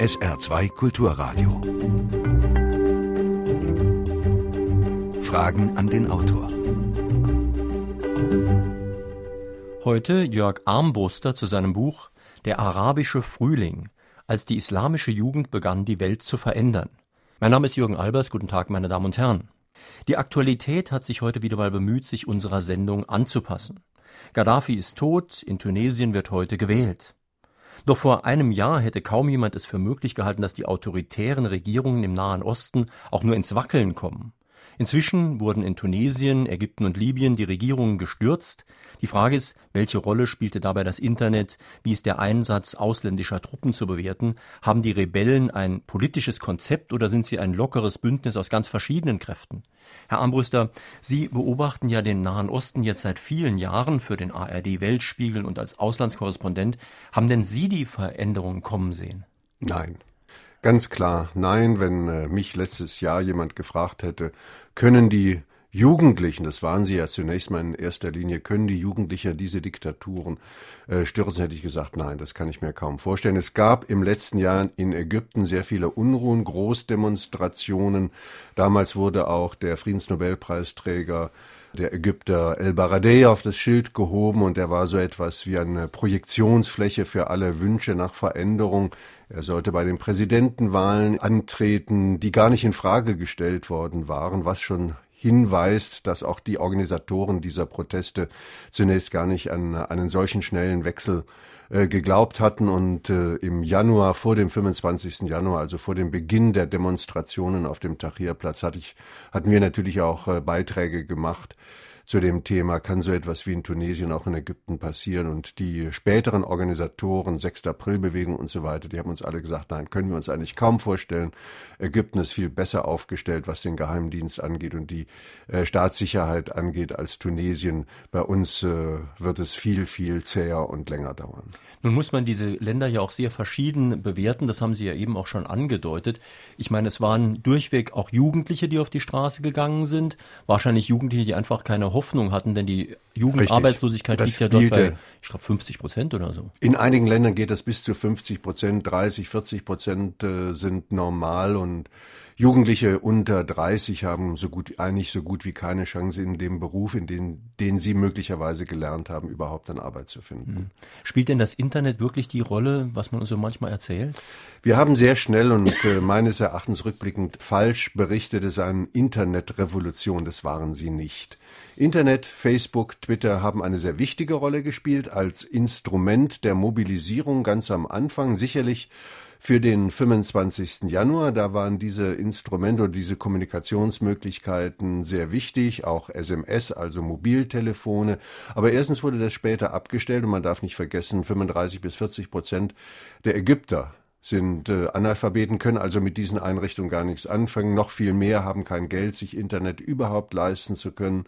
SR2 Kulturradio. Fragen an den Autor. Heute Jörg Armbruster zu seinem Buch Der arabische Frühling, als die islamische Jugend begann, die Welt zu verändern. Mein Name ist Jürgen Albers, guten Tag, meine Damen und Herren. Die Aktualität hat sich heute wieder mal bemüht, sich unserer Sendung anzupassen. Gaddafi ist tot, in Tunesien wird heute gewählt. Doch vor einem Jahr hätte kaum jemand es für möglich gehalten, dass die autoritären Regierungen im Nahen Osten auch nur ins Wackeln kommen. Inzwischen wurden in Tunesien, Ägypten und Libyen die Regierungen gestürzt. Die Frage ist, welche Rolle spielte dabei das Internet? Wie ist der Einsatz ausländischer Truppen zu bewerten? Haben die Rebellen ein politisches Konzept oder sind sie ein lockeres Bündnis aus ganz verschiedenen Kräften? Herr Armbruster, Sie beobachten ja den Nahen Osten jetzt seit vielen Jahren für den ARD Weltspiegel und als Auslandskorrespondent. Haben denn Sie die Veränderungen kommen sehen? Nein. Ganz klar, nein, wenn äh, mich letztes Jahr jemand gefragt hätte, können die Jugendlichen, das waren sie ja zunächst mal in erster Linie, können die Jugendlichen diese Diktaturen äh, stürzen, hätte ich gesagt, nein, das kann ich mir kaum vorstellen. Es gab im letzten Jahr in Ägypten sehr viele Unruhen, Großdemonstrationen. Damals wurde auch der Friedensnobelpreisträger der Ägypter El Baradei auf das Schild gehoben und er war so etwas wie eine Projektionsfläche für alle Wünsche nach Veränderung. Er sollte bei den Präsidentenwahlen antreten, die gar nicht in Frage gestellt worden waren, was schon hinweist, dass auch die Organisatoren dieser Proteste zunächst gar nicht an einen solchen schnellen Wechsel äh, geglaubt hatten und äh, im Januar vor dem 25. Januar, also vor dem Beginn der Demonstrationen auf dem Tahrirplatz, hatte ich, hatten wir natürlich auch äh, Beiträge gemacht zu dem Thema, kann so etwas wie in Tunesien auch in Ägypten passieren und die späteren Organisatoren, 6. April-Bewegung und so weiter, die haben uns alle gesagt, nein, können wir uns eigentlich kaum vorstellen. Ägypten ist viel besser aufgestellt, was den Geheimdienst angeht und die äh, Staatssicherheit angeht als Tunesien. Bei uns äh, wird es viel, viel zäher und länger dauern. Nun muss man diese Länder ja auch sehr verschieden bewerten. Das haben Sie ja eben auch schon angedeutet. Ich meine, es waren durchweg auch Jugendliche, die auf die Straße gegangen sind. Wahrscheinlich Jugendliche, die einfach keine Hoffnung hatten, denn die Jugendarbeitslosigkeit liegt ja dort bei, ich glaube, 50 Prozent oder so. In einigen Ländern geht das bis zu 50 Prozent, 30, 40 Prozent äh, sind normal und Jugendliche unter 30 haben so gut, eigentlich so gut wie keine Chance in dem Beruf, in den, den sie möglicherweise gelernt haben, überhaupt eine Arbeit zu finden. Hm. Spielt denn das Internet wirklich die Rolle, was man uns so manchmal erzählt? Wir haben sehr schnell und äh, meines Erachtens rückblickend falsch berichtet, es sei eine Internetrevolution. Das waren sie nicht. Internet, Facebook, Twitter haben eine sehr wichtige Rolle gespielt als Instrument der Mobilisierung ganz am Anfang. Sicherlich für den 25. Januar. Da waren diese Instrumente und diese Kommunikationsmöglichkeiten sehr wichtig, auch SMS, also Mobiltelefone. Aber erstens wurde das später abgestellt und man darf nicht vergessen, 35 bis 40 Prozent der Ägypter sind äh, Analphabeten, können also mit diesen Einrichtungen gar nichts anfangen. Noch viel mehr haben kein Geld, sich Internet überhaupt leisten zu können.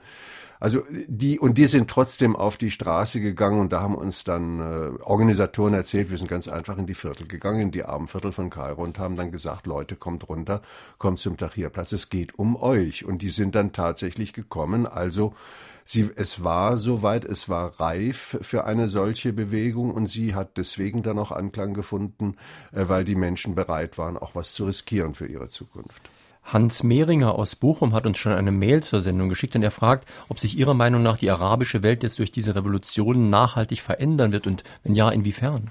Also die und die sind trotzdem auf die Straße gegangen und da haben uns dann äh, Organisatoren erzählt, wir sind ganz einfach in die Viertel gegangen, in die Armenviertel von Kairo und haben dann gesagt, Leute, kommt runter, kommt zum Tahrirplatz, es geht um euch. Und die sind dann tatsächlich gekommen. Also sie, es war soweit, es war reif für eine solche Bewegung und sie hat deswegen dann auch Anklang gefunden, äh, weil die Menschen bereit waren, auch was zu riskieren für ihre Zukunft. Hans Mehringer aus Bochum hat uns schon eine Mail zur Sendung geschickt und er fragt, ob sich Ihrer Meinung nach die arabische Welt jetzt durch diese Revolution nachhaltig verändern wird und wenn ja, inwiefern?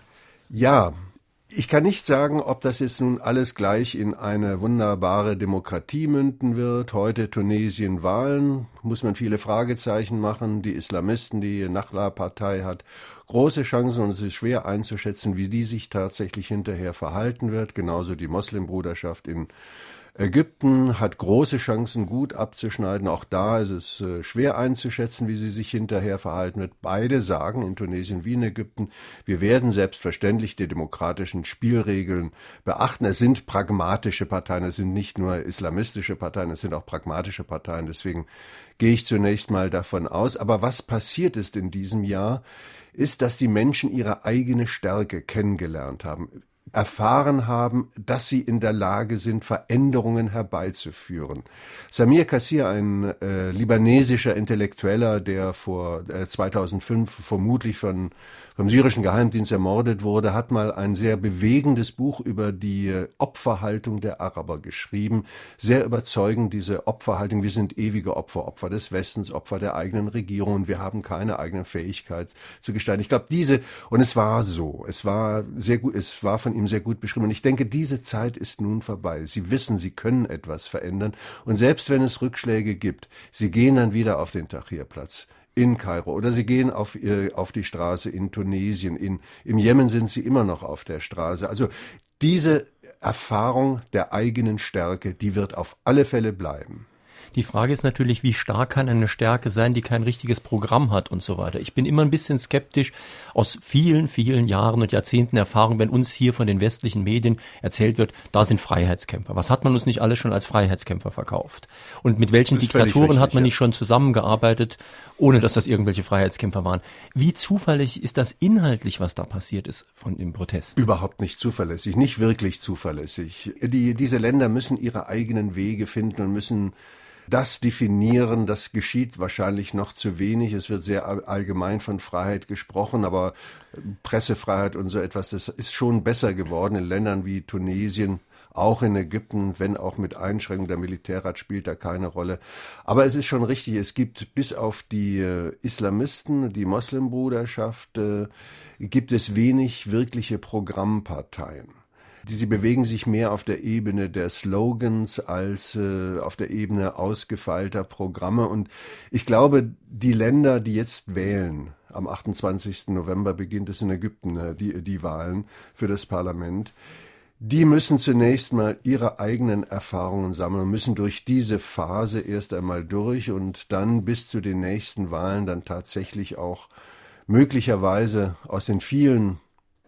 Ja, ich kann nicht sagen, ob das jetzt nun alles gleich in eine wunderbare Demokratie münden wird. Heute Tunesien Wahlen, muss man viele Fragezeichen machen. Die Islamisten, die Nachla-Partei hat große Chancen und es ist schwer einzuschätzen, wie die sich tatsächlich hinterher verhalten wird. Genauso die Moslembruderschaft in Ägypten hat große Chancen, gut abzuschneiden. Auch da ist es äh, schwer einzuschätzen, wie sie sich hinterher verhalten wird. Beide sagen, in Tunesien wie in Ägypten, wir werden selbstverständlich die demokratischen Spielregeln beachten. Es sind pragmatische Parteien, es sind nicht nur islamistische Parteien, es sind auch pragmatische Parteien. Deswegen gehe ich zunächst mal davon aus. Aber was passiert ist in diesem Jahr, ist, dass die Menschen ihre eigene Stärke kennengelernt haben erfahren haben, dass sie in der Lage sind, Veränderungen herbeizuführen. Samir Kassir, ein äh, libanesischer Intellektueller, der vor äh, 2005 vermutlich von vom syrischen Geheimdienst ermordet wurde, hat mal ein sehr bewegendes Buch über die äh, Opferhaltung der Araber geschrieben. Sehr überzeugend diese Opferhaltung. Wir sind ewige Opfer, Opfer des Westens, Opfer der eigenen Regierung wir haben keine eigene Fähigkeit zu gestalten. Ich glaube, diese, und es war so, es war sehr gut, es war von ihm sehr gut beschrieben. Und ich denke, diese Zeit ist nun vorbei. Sie wissen, sie können etwas verändern. Und selbst wenn es Rückschläge gibt, sie gehen dann wieder auf den Tahrirplatz in Kairo oder sie gehen auf, auf die Straße in Tunesien, in, im Jemen sind sie immer noch auf der Straße. Also diese Erfahrung der eigenen Stärke, die wird auf alle Fälle bleiben. Die Frage ist natürlich, wie stark kann eine Stärke sein, die kein richtiges Programm hat und so weiter. Ich bin immer ein bisschen skeptisch aus vielen, vielen Jahren und Jahrzehnten Erfahrung, wenn uns hier von den westlichen Medien erzählt wird, da sind Freiheitskämpfer. Was hat man uns nicht alle schon als Freiheitskämpfer verkauft? Und mit welchen Diktaturen richtig, hat man ja. nicht schon zusammengearbeitet, ohne dass das irgendwelche Freiheitskämpfer waren? Wie zuverlässig ist das inhaltlich, was da passiert ist von dem Protest? Überhaupt nicht zuverlässig, nicht wirklich zuverlässig. Die, diese Länder müssen ihre eigenen Wege finden und müssen das definieren, das geschieht wahrscheinlich noch zu wenig. Es wird sehr allgemein von Freiheit gesprochen, aber Pressefreiheit und so etwas, das ist schon besser geworden in Ländern wie Tunesien, auch in Ägypten, wenn auch mit Einschränkung. Der Militärrat spielt da keine Rolle. Aber es ist schon richtig, es gibt bis auf die äh, Islamisten, die Moslembruderschaft, äh, gibt es wenig wirkliche Programmparteien. Sie bewegen sich mehr auf der Ebene der Slogans als äh, auf der Ebene ausgefeilter Programme. Und ich glaube, die Länder, die jetzt wählen, am 28. November beginnt es in Ägypten, äh, die, die Wahlen für das Parlament, die müssen zunächst mal ihre eigenen Erfahrungen sammeln, müssen durch diese Phase erst einmal durch und dann bis zu den nächsten Wahlen dann tatsächlich auch möglicherweise aus den vielen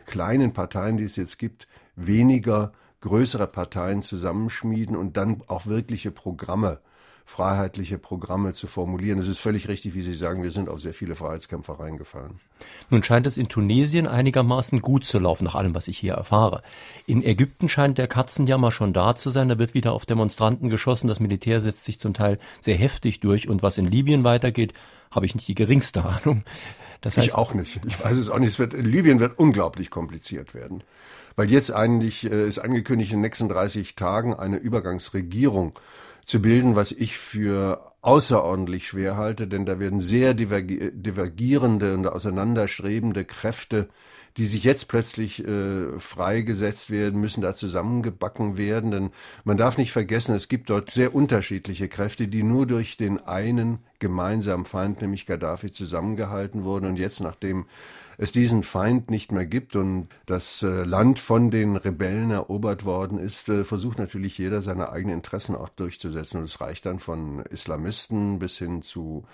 kleinen Parteien, die es jetzt gibt, weniger größere Parteien zusammenschmieden und dann auch wirkliche Programme, freiheitliche Programme zu formulieren. Es ist völlig richtig, wie Sie sagen, wir sind auf sehr viele Freiheitskämpfer reingefallen. Nun scheint es in Tunesien einigermaßen gut zu laufen, nach allem, was ich hier erfahre. In Ägypten scheint der Katzenjammer schon da zu sein. Da wird wieder auf Demonstranten geschossen. Das Militär setzt sich zum Teil sehr heftig durch. Und was in Libyen weitergeht, habe ich nicht die geringste Ahnung. Das heißt, ich auch nicht. Ich weiß es auch nicht. Es wird, Libyen wird unglaublich kompliziert werden weil jetzt eigentlich äh, ist angekündigt, in den nächsten 30 Tagen eine Übergangsregierung zu bilden, was ich für außerordentlich schwer halte, denn da werden sehr divergierende und auseinanderstrebende Kräfte die sich jetzt plötzlich äh, freigesetzt werden, müssen da zusammengebacken werden. Denn man darf nicht vergessen, es gibt dort sehr unterschiedliche Kräfte, die nur durch den einen gemeinsamen Feind, nämlich Gaddafi, zusammengehalten wurden. Und jetzt, nachdem es diesen Feind nicht mehr gibt und das äh, Land von den Rebellen erobert worden ist, äh, versucht natürlich jeder seine eigenen Interessen auch durchzusetzen. Und es reicht dann von Islamisten bis hin zu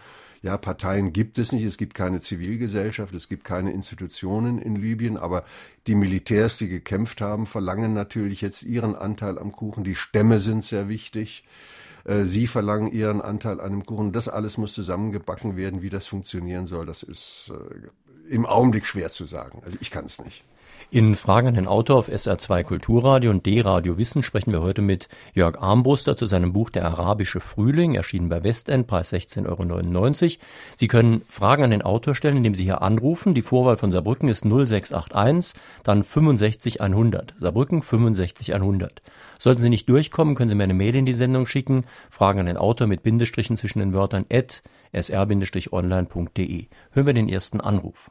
ja, Parteien gibt es nicht, es gibt keine Zivilgesellschaft, es gibt keine Institutionen in Libyen, aber die Militärs, die gekämpft haben, verlangen natürlich jetzt ihren Anteil am Kuchen. Die Stämme sind sehr wichtig. Äh, sie verlangen ihren Anteil an dem Kuchen. Das alles muss zusammengebacken werden. Wie das funktionieren soll, das ist im Augenblick schwer zu sagen. Also ich kann es nicht. In Fragen an den Autor auf SR2 Kulturradio und D-Radio Wissen sprechen wir heute mit Jörg Armbruster zu seinem Buch Der arabische Frühling, erschienen bei Westend, Preis 16,99 Euro. Sie können Fragen an den Autor stellen, indem Sie hier anrufen. Die Vorwahl von Saarbrücken ist 0681, dann 65100. Saarbrücken 65100. Sollten Sie nicht durchkommen, können Sie mir eine Mail in die Sendung schicken. Fragen an den Autor mit Bindestrichen zwischen den Wörtern at sr-online.de. Hören wir den ersten Anruf.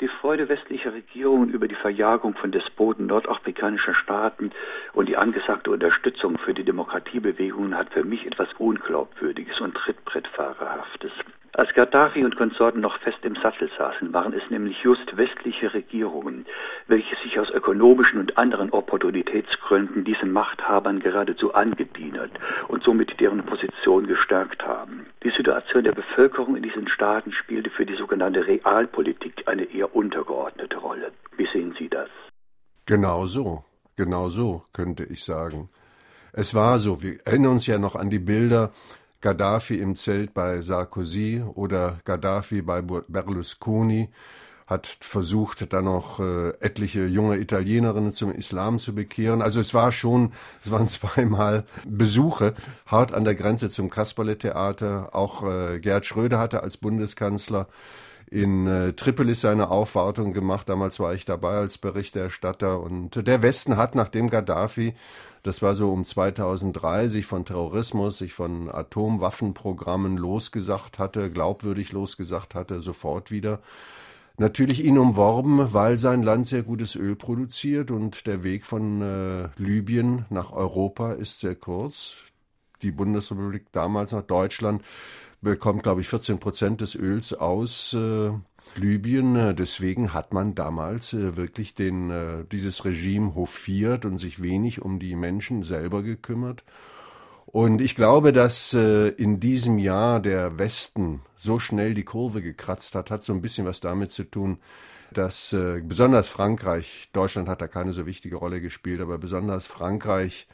Die Freude westlicher Regierungen über die Verjagung von Despoten nordafrikanischer Staaten und die angesagte Unterstützung für die Demokratiebewegungen hat für mich etwas Unglaubwürdiges und Trittbrettfahrerhaftes. Als Gaddafi und Konsorten noch fest im Sattel saßen, waren es nämlich just westliche Regierungen, welche sich aus ökonomischen und anderen Opportunitätsgründen diesen Machthabern geradezu angedienert und somit deren Position gestärkt haben. Die Situation der Bevölkerung in diesen Staaten spielte für die sogenannte Realpolitik eine eher untergeordnete Rolle. Wie sehen Sie das? Genau so, genau so könnte ich sagen. Es war so, wir erinnern uns ja noch an die Bilder Gaddafi im Zelt bei Sarkozy oder Gaddafi bei Berlusconi hat versucht, dann noch äh, etliche junge Italienerinnen zum Islam zu bekehren. Also es war schon, es waren zweimal Besuche hart an der Grenze zum Kasperle-Theater. Auch äh, Gerd Schröder hatte als Bundeskanzler in äh, Tripolis seine Aufwartung gemacht. Damals war ich dabei als Berichterstatter. Und der Westen hat, nachdem Gaddafi, das war so um 2003, sich von Terrorismus, sich von Atomwaffenprogrammen losgesagt hatte, glaubwürdig losgesagt hatte, sofort wieder natürlich ihn umworben, weil sein Land sehr gutes Öl produziert und der Weg von äh, Libyen nach Europa ist sehr kurz. Die Bundesrepublik damals nach Deutschland bekommt, glaube ich, 14 Prozent des Öls aus äh, Libyen. Deswegen hat man damals äh, wirklich den, äh, dieses Regime hofiert und sich wenig um die Menschen selber gekümmert. Und ich glaube, dass äh, in diesem Jahr der Westen so schnell die Kurve gekratzt hat, hat so ein bisschen was damit zu tun, dass äh, besonders Frankreich, Deutschland hat da keine so wichtige Rolle gespielt, aber besonders Frankreich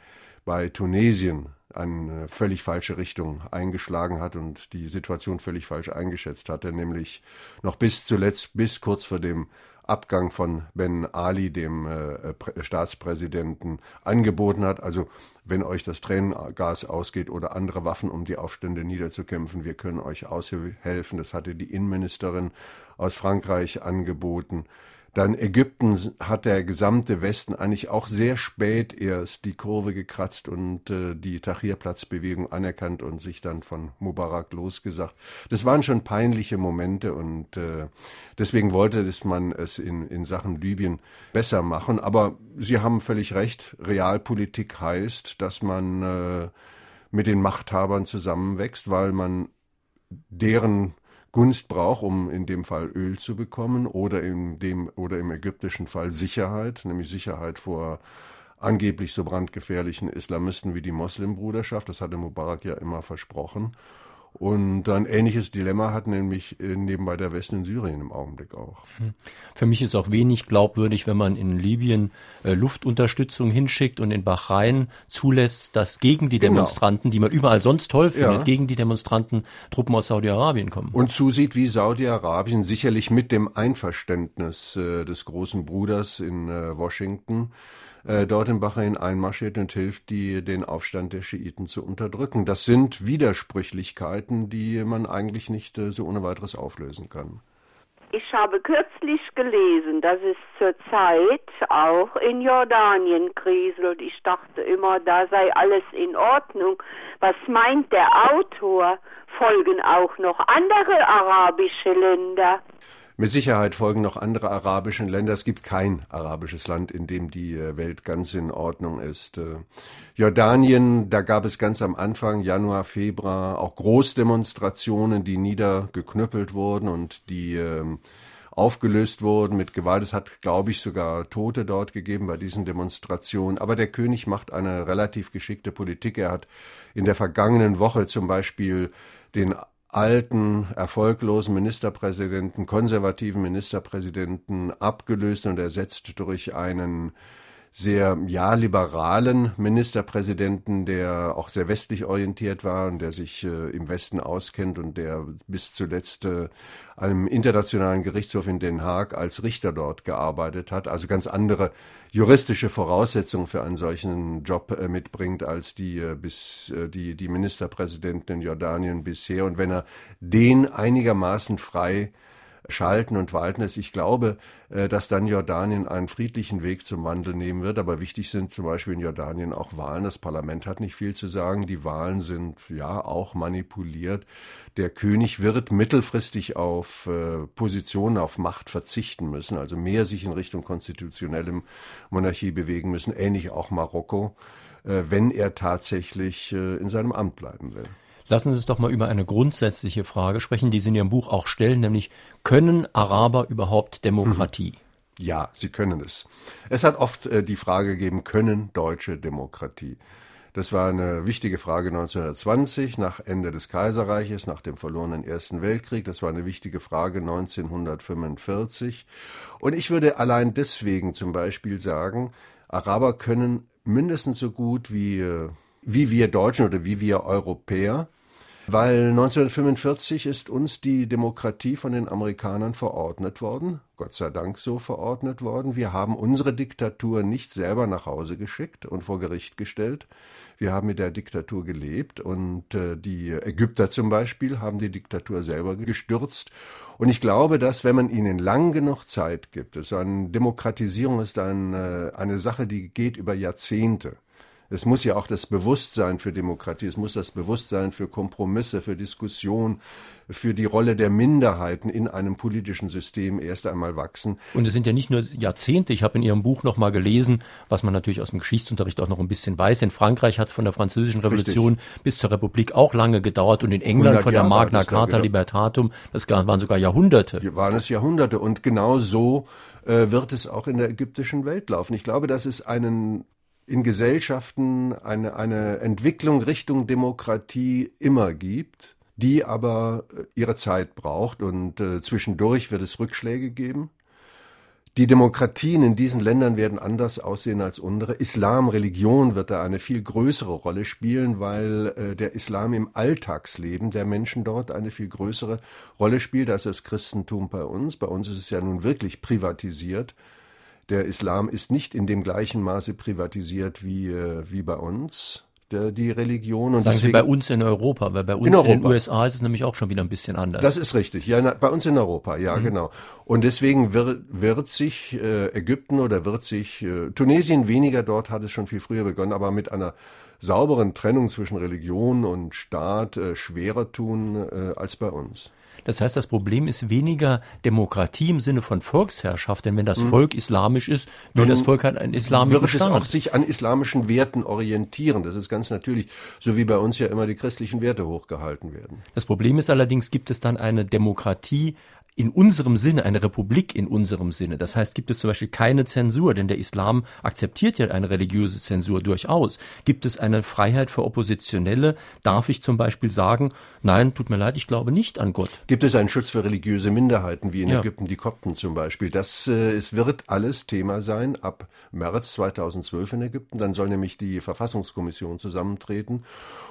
bei Tunesien eine völlig falsche Richtung eingeschlagen hat und die Situation völlig falsch eingeschätzt hatte, nämlich noch bis zuletzt, bis kurz vor dem Abgang von Ben Ali, dem äh, Staatspräsidenten, angeboten hat. Also wenn euch das Tränengas ausgeht oder andere Waffen, um die Aufstände niederzukämpfen, wir können euch aushelfen. Das hatte die Innenministerin aus Frankreich angeboten. Dann Ägypten hat der gesamte Westen eigentlich auch sehr spät erst die Kurve gekratzt und äh, die Tahrirplatzbewegung anerkannt und sich dann von Mubarak losgesagt. Das waren schon peinliche Momente und äh, deswegen wollte man es in, in Sachen Libyen besser machen. Aber Sie haben völlig recht, Realpolitik heißt, dass man äh, mit den Machthabern zusammenwächst, weil man deren Gunst braucht, um in dem Fall Öl zu bekommen oder in dem oder im ägyptischen Fall Sicherheit, nämlich Sicherheit vor angeblich so brandgefährlichen Islamisten wie die Moslembruderschaft. Das hatte Mubarak ja immer versprochen. Und ein ähnliches Dilemma hat nämlich äh, nebenbei der Westen in Syrien im Augenblick auch. Hm. Für mich ist auch wenig glaubwürdig, wenn man in Libyen äh, Luftunterstützung hinschickt und in Bahrain zulässt, dass gegen die genau. Demonstranten, die man überall sonst toll findet, ja. gegen die Demonstranten Truppen aus Saudi-Arabien kommen. Und zusieht, wie Saudi-Arabien sicherlich mit dem Einverständnis äh, des großen Bruders in äh, Washington äh, dort in Bahrain einmarschiert und hilft, die, den Aufstand der Schiiten zu unterdrücken. Das sind Widersprüchlichkeiten, die man eigentlich nicht äh, so ohne weiteres auflösen kann. Ich habe kürzlich gelesen, dass es zurzeit auch in Jordanien kriselt. Ich dachte immer, da sei alles in Ordnung. Was meint der Autor? Folgen auch noch andere arabische Länder? Mit Sicherheit folgen noch andere arabische Länder. Es gibt kein arabisches Land, in dem die äh, Welt ganz in Ordnung ist. Äh, Jordanien, da gab es ganz am Anfang, Januar, Februar, auch Großdemonstrationen, die niedergeknüppelt wurden und die ähm, aufgelöst wurden mit Gewalt. Es hat, glaube ich, sogar Tote dort gegeben bei diesen Demonstrationen. Aber der König macht eine relativ geschickte Politik. Er hat in der vergangenen Woche zum Beispiel den alten, erfolglosen Ministerpräsidenten, konservativen Ministerpräsidenten abgelöst und ersetzt durch einen sehr ja liberalen Ministerpräsidenten, der auch sehr westlich orientiert war und der sich äh, im Westen auskennt und der bis zuletzt äh, einem internationalen Gerichtshof in Den Haag als Richter dort gearbeitet hat, also ganz andere juristische Voraussetzungen für einen solchen Job äh, mitbringt als die äh, bis äh, die die Ministerpräsidenten in Jordanien bisher. Und wenn er den einigermaßen frei schalten und walten lässt. Ich glaube, äh, dass dann Jordanien einen friedlichen Weg zum Wandel nehmen wird. Aber wichtig sind zum Beispiel in Jordanien auch Wahlen. Das Parlament hat nicht viel zu sagen. Die Wahlen sind ja auch manipuliert. Der König wird mittelfristig auf äh, Positionen, auf Macht verzichten müssen, also mehr sich in Richtung konstitutionellem Monarchie bewegen müssen. Ähnlich auch Marokko, äh, wenn er tatsächlich in seinem Amt bleiben will. Lassen Sie uns doch mal über eine grundsätzliche Frage sprechen, die Sie in Ihrem Buch auch stellen, nämlich können Araber überhaupt Demokratie? Mhm. Ja, sie können es. Es hat oft äh, die Frage gegeben, können Deutsche Demokratie? Das war eine wichtige Frage 1920, nach Ende des Kaiserreiches, nach dem verlorenen Ersten Weltkrieg. Das war eine wichtige Frage 1945. Und ich würde allein deswegen zum Beispiel sagen, Araber können mindestens so gut wie, äh, wie wir Deutschen oder wie wir Europäer weil 1945 ist uns die Demokratie von den Amerikanern verordnet worden, Gott sei Dank so verordnet worden. Wir haben unsere Diktatur nicht selber nach Hause geschickt und vor Gericht gestellt. Wir haben mit der Diktatur gelebt und äh, die Ägypter zum Beispiel haben die Diktatur selber gestürzt. Und ich glaube, dass wenn man ihnen lang genug Zeit gibt, so eine Demokratisierung ist ein, äh, eine Sache, die geht über Jahrzehnte. Es muss ja auch das Bewusstsein für Demokratie, es muss das Bewusstsein für Kompromisse, für Diskussion, für die Rolle der Minderheiten in einem politischen System erst einmal wachsen. Und es sind ja nicht nur Jahrzehnte. Ich habe in Ihrem Buch noch mal gelesen, was man natürlich aus dem Geschichtsunterricht auch noch ein bisschen weiß. In Frankreich hat es von der Französischen Revolution Richtig. bis zur Republik auch lange gedauert und in England von der Magna Carta Libertatum, das waren sogar Jahrhunderte. Hier waren es Jahrhunderte und genau so äh, wird es auch in der ägyptischen Welt laufen. Ich glaube, dass es einen in Gesellschaften eine, eine Entwicklung Richtung Demokratie immer gibt, die aber äh, ihre Zeit braucht und äh, zwischendurch wird es Rückschläge geben. Die Demokratien in diesen Ländern werden anders aussehen als unsere. Islam, Religion wird da eine viel größere Rolle spielen, weil äh, der Islam im Alltagsleben der Menschen dort eine viel größere Rolle spielt als das Christentum bei uns. Bei uns ist es ja nun wirklich privatisiert der Islam ist nicht in dem gleichen Maße privatisiert wie, äh, wie bei uns. Der, die Religion und Sagen deswegen, Sie bei uns in Europa, weil bei uns in, in, den USA ist es nämlich auch schon wieder ein bisschen anders. Das ist richtig, ja, na, bei uns in Europa, ja, mhm. genau. Und deswegen wird, wird sich äh, Ägypten oder wird sich äh, Tunesien weniger, dort hat es schon viel früher begonnen, aber mit einer sauberen Trennung zwischen Religion und Staat äh, schwerer tun äh, als bei uns. Das heißt, das Problem ist weniger Demokratie im Sinne von Volksherrschaft, denn wenn das mhm. Volk islamisch ist, will das Volk halt einen islamischen wird Staat. Es auch sich an islamischen Werten orientieren. Das ist ganz natürlich, so wie bei uns ja immer die christlichen Werte hochgehalten werden. Das Problem ist allerdings, gibt es dann eine Demokratie in unserem Sinne, eine Republik in unserem Sinne. Das heißt, gibt es zum Beispiel keine Zensur, denn der Islam akzeptiert ja eine religiöse Zensur durchaus. Gibt es eine Freiheit für Oppositionelle? Darf ich zum Beispiel sagen, nein, tut mir leid, ich glaube nicht an Gott? Gibt es einen Schutz für religiöse Minderheiten, wie in ja. Ägypten die Kopten zum Beispiel? Das äh, es wird alles Thema sein ab März 2012 in Ägypten. Dann soll nämlich die Verfassungskommission zusammentreten.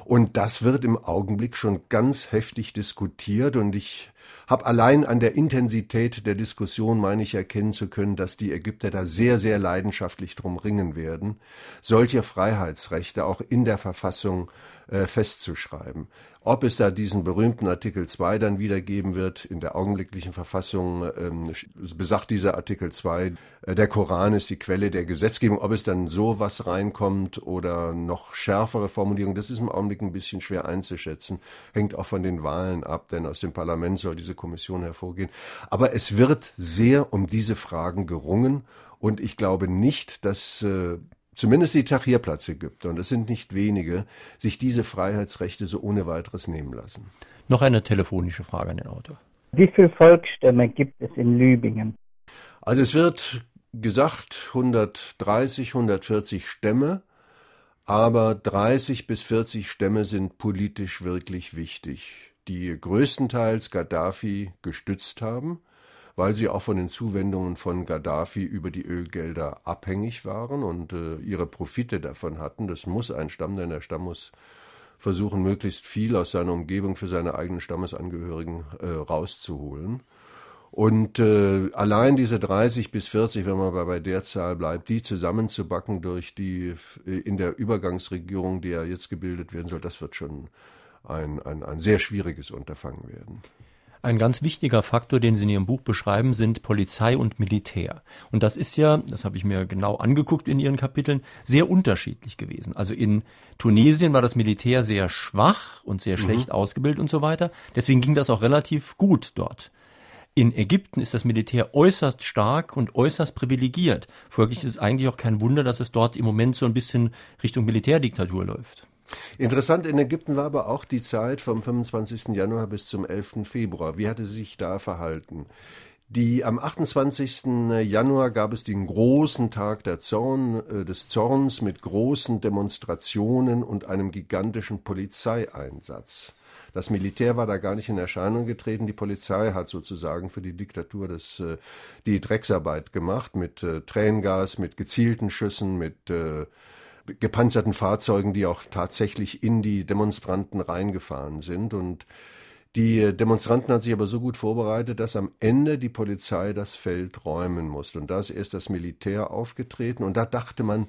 Und das wird im Augenblick schon ganz heftig diskutiert. Und ich habe allein an der Intensität der Diskussion, meine ich, erkennen zu können, dass die Ägypter da sehr, sehr leidenschaftlich drum ringen werden, solche Freiheitsrechte auch in der Verfassung äh, festzuschreiben. Ob es da diesen berühmten Artikel 2 dann wieder geben wird, in der augenblicklichen Verfassung ähm, besagt dieser Artikel 2, äh, der Koran ist die Quelle der Gesetzgebung. Ob es dann sowas reinkommt oder noch schärfere Formulierungen, das ist im Augenblick ein bisschen schwer einzuschätzen. Hängt auch von den Wahlen ab, denn aus dem Parlament soll diese Kommission hervorgehen. Aber es wird sehr um diese Fragen gerungen und ich glaube nicht, dass äh, zumindest die Tahrirplatz-Ägypter, und das sind nicht wenige, sich diese Freiheitsrechte so ohne weiteres nehmen lassen. Noch eine telefonische Frage an den Autor. Wie viele Volksstämme gibt es in Lübingen? Also es wird gesagt 130, 140 Stämme, aber 30 bis 40 Stämme sind politisch wirklich wichtig, die größtenteils Gaddafi gestützt haben weil sie auch von den Zuwendungen von Gaddafi über die Ölgelder abhängig waren und äh, ihre Profite davon hatten. Das muss ein Stamm, denn der Stamm muss versuchen, möglichst viel aus seiner Umgebung für seine eigenen Stammesangehörigen äh, rauszuholen. Und äh, allein diese 30 bis 40, wenn man bei der Zahl bleibt, die zusammenzubacken durch die äh, in der Übergangsregierung, die ja jetzt gebildet werden soll, das wird schon ein, ein, ein sehr schwieriges Unterfangen werden. Ein ganz wichtiger Faktor, den Sie in Ihrem Buch beschreiben, sind Polizei und Militär. Und das ist ja, das habe ich mir genau angeguckt in Ihren Kapiteln, sehr unterschiedlich gewesen. Also in Tunesien war das Militär sehr schwach und sehr mhm. schlecht mhm. ausgebildet und so weiter. Deswegen ging das auch relativ gut dort. In Ägypten ist das Militär äußerst stark und äußerst privilegiert. Folglich ist es eigentlich auch kein Wunder, dass es dort im Moment so ein bisschen Richtung Militärdiktatur läuft. Interessant in Ägypten war aber auch die Zeit vom 25. Januar bis zum 11. Februar. Wie hatte sie sich da verhalten? Die, am 28. Januar gab es den großen Tag Zorn, äh, des Zorns mit großen Demonstrationen und einem gigantischen Polizeieinsatz. Das Militär war da gar nicht in Erscheinung getreten. Die Polizei hat sozusagen für die Diktatur das, äh, die Drecksarbeit gemacht mit äh, Tränengas, mit gezielten Schüssen, mit äh, gepanzerten Fahrzeugen, die auch tatsächlich in die Demonstranten reingefahren sind. Und die Demonstranten haben sich aber so gut vorbereitet, dass am Ende die Polizei das Feld räumen musste. Und da ist erst das Militär aufgetreten. Und da dachte man,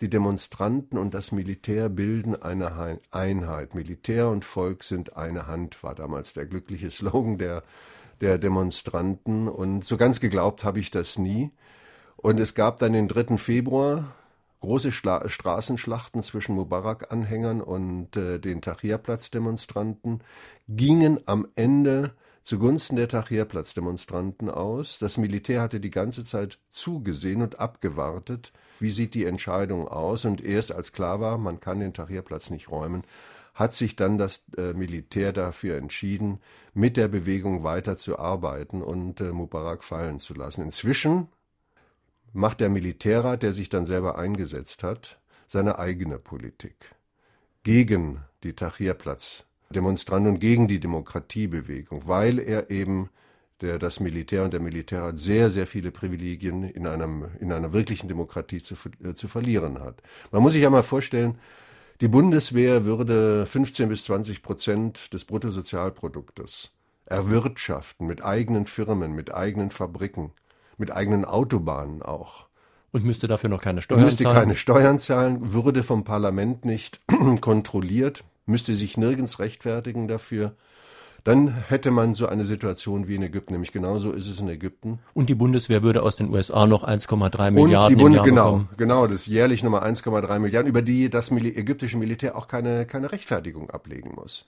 die Demonstranten und das Militär bilden eine Einheit. Militär und Volk sind eine Hand, war damals der glückliche Slogan der, der Demonstranten. Und so ganz geglaubt habe ich das nie. Und es gab dann den 3. Februar große Schla Straßenschlachten zwischen Mubarak-Anhängern und äh, den Tahrirplatz-Demonstranten gingen am Ende zugunsten der Tahrirplatz-Demonstranten aus. Das Militär hatte die ganze Zeit zugesehen und abgewartet, wie sieht die Entscheidung aus. Und erst als klar war, man kann den Tahrirplatz nicht räumen, hat sich dann das äh, Militär dafür entschieden, mit der Bewegung weiterzuarbeiten und äh, Mubarak fallen zu lassen. Inzwischen macht der Militärrat, der sich dann selber eingesetzt hat, seine eigene Politik gegen die Tahrirplatz-Demonstranten und gegen die Demokratiebewegung, weil er eben der, das Militär und der Militärrat sehr, sehr viele Privilegien in, einem, in einer wirklichen Demokratie zu, äh, zu verlieren hat. Man muss sich ja mal vorstellen, die Bundeswehr würde 15 bis 20 Prozent des Bruttosozialproduktes erwirtschaften mit eigenen Firmen, mit eigenen Fabriken mit eigenen Autobahnen auch. Und müsste dafür noch keine Steuern müsste zahlen? Müsste keine Steuern zahlen, würde vom Parlament nicht kontrolliert, müsste sich nirgends rechtfertigen dafür. Dann hätte man so eine Situation wie in Ägypten, nämlich genauso ist es in Ägypten. Und die Bundeswehr würde aus den USA noch 1,3 Milliarden die im Jahr genau, bekommen. Genau, das jährlich nochmal 1,3 Milliarden, über die das ägyptische Militär auch keine, keine Rechtfertigung ablegen muss.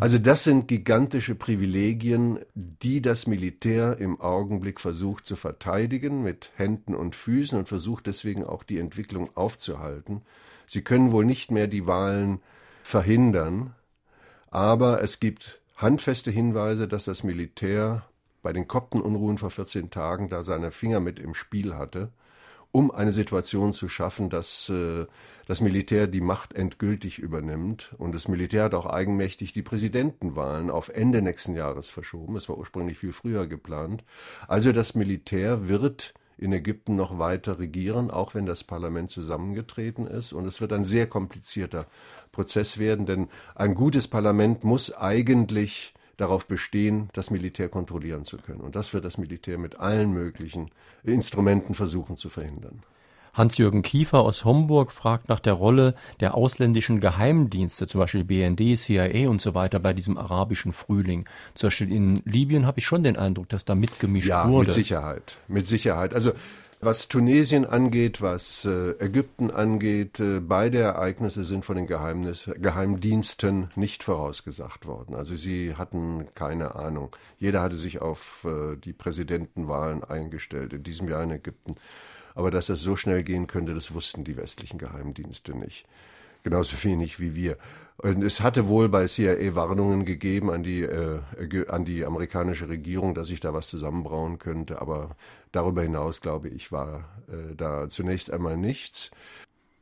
Also das sind gigantische Privilegien, die das Militär im Augenblick versucht zu verteidigen mit Händen und Füßen und versucht deswegen auch die Entwicklung aufzuhalten. Sie können wohl nicht mehr die Wahlen verhindern, aber es gibt handfeste Hinweise, dass das Militär bei den Koptenunruhen vor 14 Tagen da seine Finger mit im Spiel hatte um eine Situation zu schaffen, dass äh, das Militär die Macht endgültig übernimmt. Und das Militär hat auch eigenmächtig die Präsidentenwahlen auf Ende nächsten Jahres verschoben. Es war ursprünglich viel früher geplant. Also das Militär wird in Ägypten noch weiter regieren, auch wenn das Parlament zusammengetreten ist. Und es wird ein sehr komplizierter Prozess werden, denn ein gutes Parlament muss eigentlich darauf bestehen, das Militär kontrollieren zu können. Und das wird das Militär mit allen möglichen Instrumenten versuchen zu verhindern. Hans-Jürgen Kiefer aus Homburg fragt nach der Rolle der ausländischen Geheimdienste, zum Beispiel BND, CIA und so weiter, bei diesem arabischen Frühling. Zum Beispiel in Libyen habe ich schon den Eindruck, dass da mitgemischt ja, wurde. Ja, mit Sicherheit. Mit Sicherheit. Also was Tunesien angeht, was äh, Ägypten angeht, äh, beide Ereignisse sind von den Geheimnis Geheimdiensten nicht vorausgesagt worden. Also sie hatten keine Ahnung. Jeder hatte sich auf äh, die Präsidentenwahlen eingestellt, in diesem Jahr in Ägypten. Aber dass das so schnell gehen könnte, das wussten die westlichen Geheimdienste nicht genauso wenig wie wir. Und es hatte wohl bei CIA Warnungen gegeben an die, äh, an die amerikanische Regierung, dass sich da was zusammenbrauen könnte, aber darüber hinaus, glaube ich, war äh, da zunächst einmal nichts.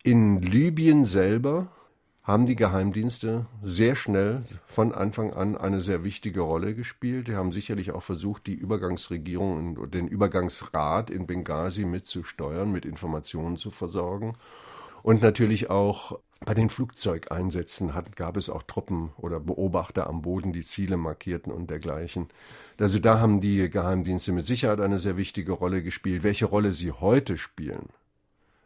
In Libyen selber haben die Geheimdienste sehr schnell von Anfang an eine sehr wichtige Rolle gespielt. Die haben sicherlich auch versucht, die Übergangsregierung und den Übergangsrat in Benghazi mitzusteuern, mit Informationen zu versorgen und natürlich auch bei den Flugzeugeinsätzen hat, gab es auch Truppen oder Beobachter am Boden, die Ziele markierten und dergleichen. Also da haben die Geheimdienste mit Sicherheit eine sehr wichtige Rolle gespielt. Welche Rolle sie heute spielen,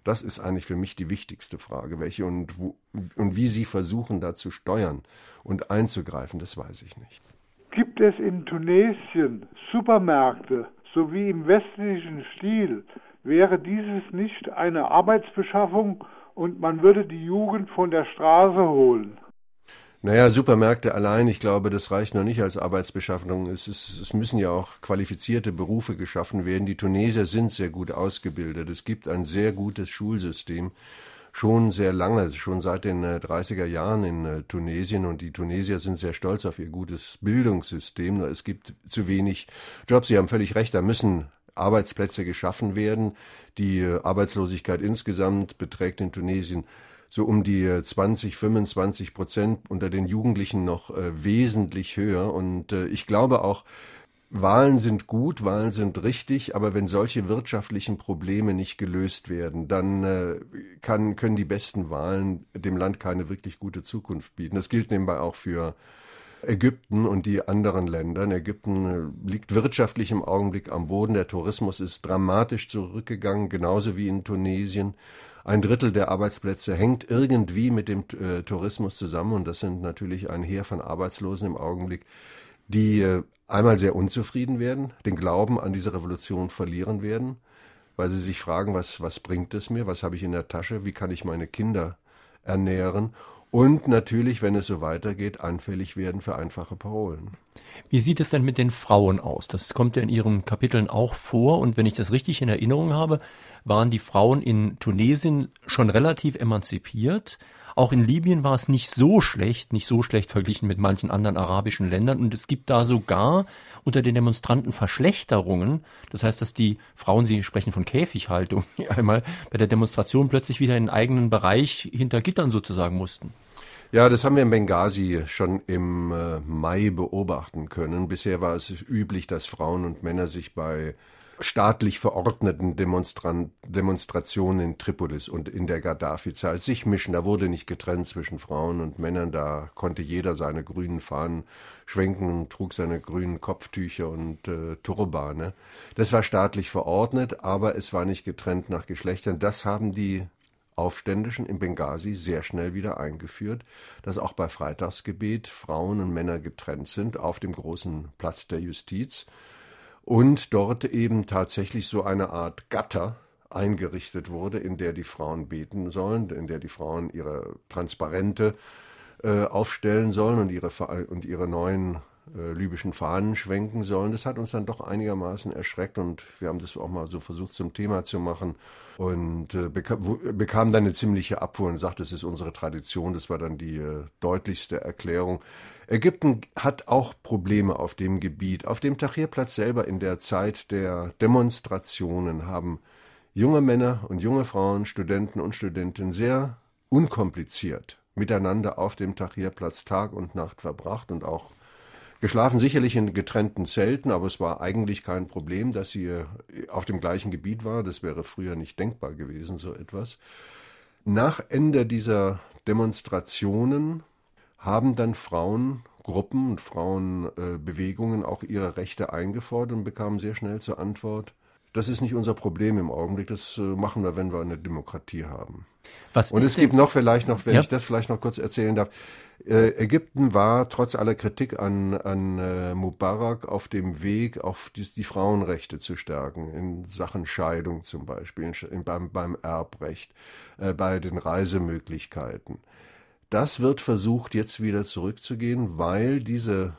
das ist eigentlich für mich die wichtigste Frage. Welche und, wo, und wie sie versuchen, da zu steuern und einzugreifen, das weiß ich nicht. Gibt es in Tunesien Supermärkte, so wie im westlichen Stil? Wäre dieses nicht eine Arbeitsbeschaffung und man würde die Jugend von der Straße holen. Naja, Supermärkte allein, ich glaube, das reicht noch nicht als Arbeitsbeschaffung. Es, ist, es müssen ja auch qualifizierte Berufe geschaffen werden. Die Tunesier sind sehr gut ausgebildet. Es gibt ein sehr gutes Schulsystem, schon sehr lange, schon seit den 30er äh, Jahren in äh, Tunesien. Und die Tunesier sind sehr stolz auf ihr gutes Bildungssystem. Es gibt zu wenig Jobs. Sie haben völlig recht, da müssen Arbeitsplätze geschaffen werden. Die äh, Arbeitslosigkeit insgesamt beträgt in Tunesien so um die 20, äh, 25 Prozent unter den Jugendlichen noch äh, wesentlich höher. Und äh, ich glaube auch, Wahlen sind gut, Wahlen sind richtig, aber wenn solche wirtschaftlichen Probleme nicht gelöst werden, dann äh, kann, können die besten Wahlen dem Land keine wirklich gute Zukunft bieten. Das gilt nebenbei auch für Ägypten und die anderen Länder. Ägypten äh, liegt wirtschaftlich im Augenblick am Boden. Der Tourismus ist dramatisch zurückgegangen, genauso wie in Tunesien. Ein Drittel der Arbeitsplätze hängt irgendwie mit dem äh, Tourismus zusammen und das sind natürlich ein Heer von Arbeitslosen im Augenblick, die äh, einmal sehr unzufrieden werden, den Glauben an diese Revolution verlieren werden, weil sie sich fragen, was, was bringt es mir, was habe ich in der Tasche, wie kann ich meine Kinder ernähren und natürlich, wenn es so weitergeht, anfällig werden für einfache Parolen. Wie sieht es denn mit den Frauen aus? Das kommt ja in Ihren Kapiteln auch vor. Und wenn ich das richtig in Erinnerung habe, waren die Frauen in Tunesien schon relativ emanzipiert. Auch in Libyen war es nicht so schlecht, nicht so schlecht verglichen mit manchen anderen arabischen Ländern. Und es gibt da sogar unter den Demonstranten Verschlechterungen. Das heißt, dass die Frauen, sie sprechen von Käfighaltung, einmal bei der Demonstration plötzlich wieder in einen eigenen Bereich hinter Gittern sozusagen mussten. Ja, das haben wir in Benghazi schon im äh, Mai beobachten können. Bisher war es üblich, dass Frauen und Männer sich bei staatlich verordneten Demonstran Demonstrationen in Tripolis und in der Gaddafi-Zeit sich mischen. Da wurde nicht getrennt zwischen Frauen und Männern. Da konnte jeder seine grünen Fahnen schwenken und trug seine grünen Kopftücher und äh, Turbane. Das war staatlich verordnet, aber es war nicht getrennt nach Geschlechtern. Das haben die Aufständischen in Benghazi sehr schnell wieder eingeführt, dass auch bei Freitagsgebet Frauen und Männer getrennt sind auf dem großen Platz der Justiz und dort eben tatsächlich so eine Art Gatter eingerichtet wurde, in der die Frauen beten sollen, in der die Frauen ihre Transparente äh, aufstellen sollen und ihre, und ihre neuen äh, libyschen Fahnen schwenken sollen. Das hat uns dann doch einigermaßen erschreckt und wir haben das auch mal so versucht zum Thema zu machen und äh, bekam, bekam dann eine ziemliche Abfuhr und sagte, es ist unsere Tradition. Das war dann die äh, deutlichste Erklärung. Ägypten hat auch Probleme auf dem Gebiet. Auf dem Tahrirplatz selber in der Zeit der Demonstrationen haben junge Männer und junge Frauen, Studenten und Studentinnen sehr unkompliziert miteinander auf dem Tahrirplatz Tag und Nacht verbracht und auch geschlafen, sicherlich in getrennten Zelten, aber es war eigentlich kein Problem, dass sie äh, auf dem gleichen Gebiet war. Das wäre früher nicht denkbar gewesen, so etwas. Nach Ende dieser Demonstrationen haben dann Frauengruppen und Frauenbewegungen auch ihre Rechte eingefordert und bekamen sehr schnell zur Antwort, das ist nicht unser Problem im Augenblick, das äh, machen wir, wenn wir eine Demokratie haben. Was und es gibt noch vielleicht noch, wenn ja? ich das vielleicht noch kurz erzählen darf, äh, Ägypten war trotz aller Kritik an, an äh, Mubarak auf dem Weg, auf die, die, Frauenrechte zu stärken, in Sachen Scheidung zum Beispiel, in, beim, beim Erbrecht, äh, bei den Reisemöglichkeiten. Das wird versucht, jetzt wieder zurückzugehen, weil diese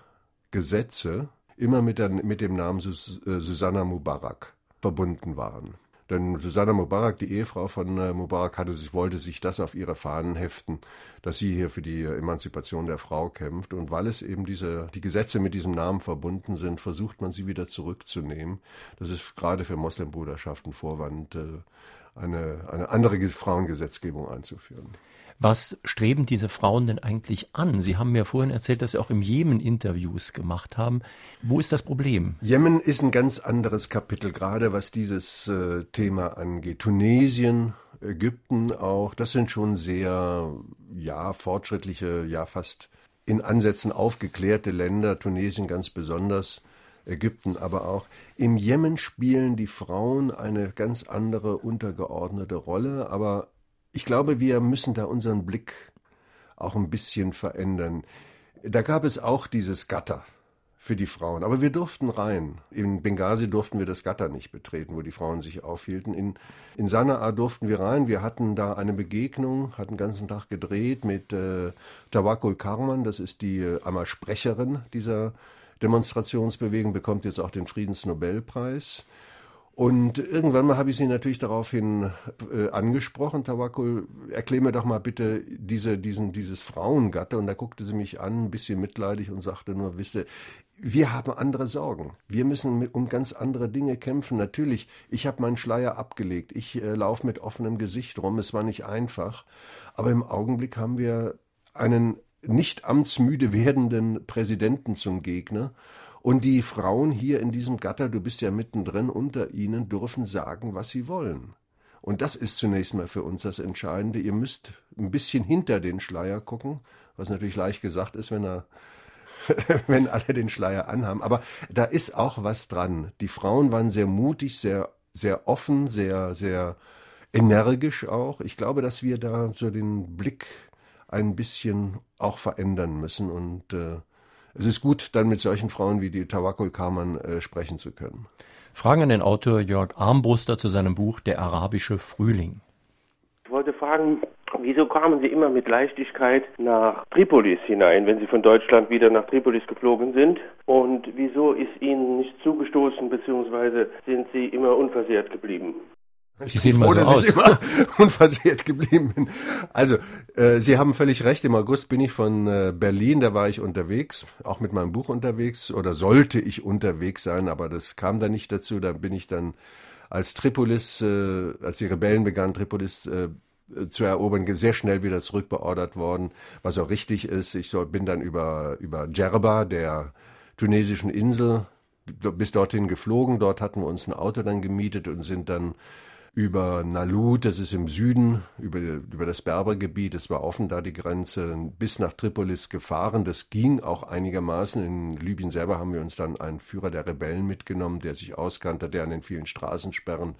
Gesetze immer mit, der, mit dem Namen Sus, äh, Susanna Mubarak verbunden waren. Denn Susanna Mubarak, die Ehefrau von äh, Mubarak, hatte sich, wollte sich das auf ihre Fahnen heften, dass sie hier für die Emanzipation der Frau kämpft. Und weil es eben diese, die Gesetze mit diesem Namen verbunden sind, versucht man sie wieder zurückzunehmen. Das ist gerade für Moslembruderschaften Vorwand, äh, eine, eine andere Frauengesetzgebung einzuführen. Was streben diese Frauen denn eigentlich an? Sie haben mir vorhin erzählt, dass Sie auch im Jemen Interviews gemacht haben. Wo ist das Problem? Jemen ist ein ganz anderes Kapitel, gerade was dieses äh, Thema angeht. Tunesien, Ägypten auch, das sind schon sehr, ja, fortschrittliche, ja, fast in Ansätzen aufgeklärte Länder, Tunesien ganz besonders. Ägypten aber auch. Im Jemen spielen die Frauen eine ganz andere untergeordnete Rolle, aber ich glaube, wir müssen da unseren Blick auch ein bisschen verändern. Da gab es auch dieses Gatter für die Frauen, aber wir durften rein. In Benghazi durften wir das Gatter nicht betreten, wo die Frauen sich aufhielten. In, in Sanaa durften wir rein. Wir hatten da eine Begegnung, hatten den ganzen Tag gedreht mit äh, Tawakul Karman, das ist die äh, einmal Sprecherin dieser Demonstrationsbewegung, bekommt jetzt auch den Friedensnobelpreis. Und irgendwann mal habe ich sie natürlich daraufhin äh, angesprochen, Tawakul, erklär mir doch mal bitte diese, diesen, dieses Frauengatte. Und da guckte sie mich an, ein bisschen mitleidig und sagte nur, wisst wir haben andere Sorgen. Wir müssen mit, um ganz andere Dinge kämpfen. Natürlich, ich habe meinen Schleier abgelegt. Ich äh, laufe mit offenem Gesicht rum. Es war nicht einfach. Aber im Augenblick haben wir einen nicht amtsmüde werdenden Präsidenten zum Gegner Und die Frauen hier in diesem Gatter, du bist ja mittendrin unter ihnen, dürfen sagen, was sie wollen. Und das ist zunächst mal für uns das Entscheidende. Ihr müsst ein bisschen hinter den Schleier gucken, was natürlich leicht gesagt ist, wenn er wenn alle den Schleier anhaben. Aber da ist auch was dran. Die Frauen waren sehr mutig, sehr, sehr offen, sehr, sehr energisch auch. Ich glaube, dass wir da so den Blick ein bisschen auch verändern müssen und äh, es ist gut, dann mit solchen Frauen wie die Tawakkul Kaman äh, sprechen zu können. Fragen an den Autor Jörg Armbruster zu seinem Buch Der arabische Frühling. Ich wollte fragen, wieso kamen Sie immer mit Leichtigkeit nach Tripolis hinein, wenn Sie von Deutschland wieder nach Tripolis geflogen sind? Und wieso ist Ihnen nicht zugestoßen, beziehungsweise sind Sie immer unversehrt geblieben? Sie sehen mal so dass aus. ich immer unversehrt geblieben bin. Also, äh, Sie haben völlig recht. Im August bin ich von äh, Berlin, da war ich unterwegs, auch mit meinem Buch unterwegs, oder sollte ich unterwegs sein, aber das kam dann nicht dazu. Da bin ich dann als Tripolis, äh, als die Rebellen begannen, Tripolis äh, zu erobern, sehr schnell wieder zurückbeordert worden, was auch richtig ist. Ich soll, bin dann über, über Djerba, der tunesischen Insel, bis dorthin geflogen. Dort hatten wir uns ein Auto dann gemietet und sind dann über Nalut, das ist im Süden, über, über das Berbergebiet, es war offen da die Grenze, bis nach Tripolis gefahren. Das ging auch einigermaßen. In Libyen selber haben wir uns dann einen Führer der Rebellen mitgenommen, der sich auskannte, der an den vielen Straßensperren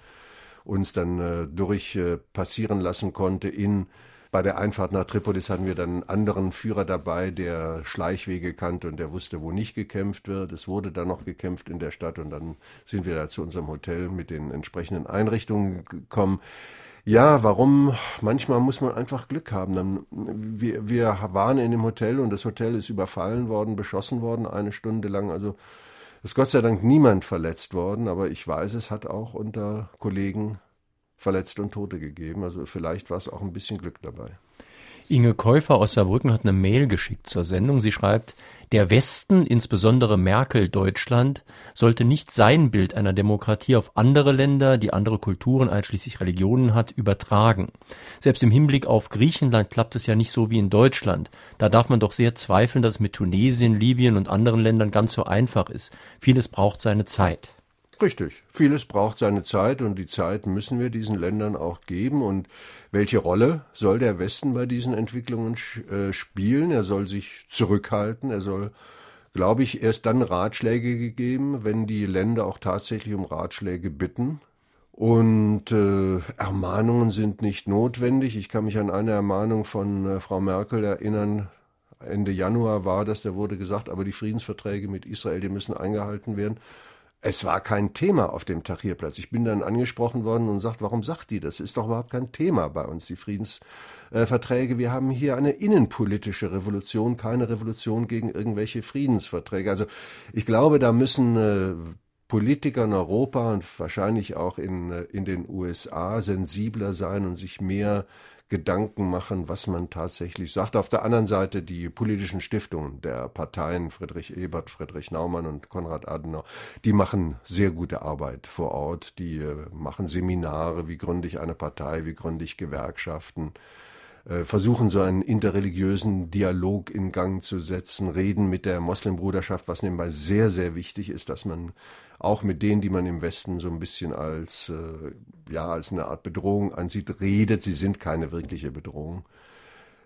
uns dann äh, durch äh, passieren lassen konnte in bei der Einfahrt nach Tripolis hatten wir dann einen anderen Führer dabei, der Schleichwege kannte und der wusste, wo nicht gekämpft wird. Es wurde dann noch gekämpft in der Stadt und dann sind wir da zu unserem Hotel mit den entsprechenden Einrichtungen gekommen. Ja, warum? Manchmal muss man einfach Glück haben. Wir, wir waren in dem Hotel und das Hotel ist überfallen worden, beschossen worden, eine Stunde lang. Also ist Gott sei Dank niemand verletzt worden, aber ich weiß, es hat auch unter Kollegen Verletzte und Tote gegeben. Also vielleicht war es auch ein bisschen Glück dabei. Inge Käufer aus Saarbrücken hat eine Mail geschickt zur Sendung. Sie schreibt, der Westen, insbesondere Merkel Deutschland, sollte nicht sein Bild einer Demokratie auf andere Länder, die andere Kulturen, einschließlich Religionen hat, übertragen. Selbst im Hinblick auf Griechenland klappt es ja nicht so wie in Deutschland. Da darf man doch sehr zweifeln, dass es mit Tunesien, Libyen und anderen Ländern ganz so einfach ist. Vieles braucht seine Zeit. Richtig. Vieles braucht seine Zeit und die Zeit müssen wir diesen Ländern auch geben. Und welche Rolle soll der Westen bei diesen Entwicklungen äh, spielen? Er soll sich zurückhalten. Er soll, glaube ich, erst dann Ratschläge geben, wenn die Länder auch tatsächlich um Ratschläge bitten. Und äh, Ermahnungen sind nicht notwendig. Ich kann mich an eine Ermahnung von äh, Frau Merkel erinnern. Ende Januar war das, da wurde gesagt, aber die Friedensverträge mit Israel, die müssen eingehalten werden. Es war kein Thema auf dem Tahrirplatz. Ich bin dann angesprochen worden und sagt, warum sagt die? Das ist doch überhaupt kein Thema bei uns, die Friedensverträge. Wir haben hier eine innenpolitische Revolution, keine Revolution gegen irgendwelche Friedensverträge. Also ich glaube, da müssen äh, Politiker in Europa und wahrscheinlich auch in, äh, in den USA sensibler sein und sich mehr Gedanken machen, was man tatsächlich sagt. Auf der anderen Seite die politischen Stiftungen der Parteien Friedrich Ebert, Friedrich Naumann und Konrad Adenauer, die machen sehr gute Arbeit vor Ort. Die äh, machen Seminare, wie gründe ich eine Partei, wie gründe ich Gewerkschaften äh, versuchen so einen interreligiösen Dialog in Gang zu setzen, reden mit der Moslembruderschaft, was nebenbei sehr, sehr wichtig ist, dass man auch mit denen, die man im Westen so ein bisschen als, äh, ja, als eine Art Bedrohung ansieht, redet. Sie sind keine wirkliche Bedrohung.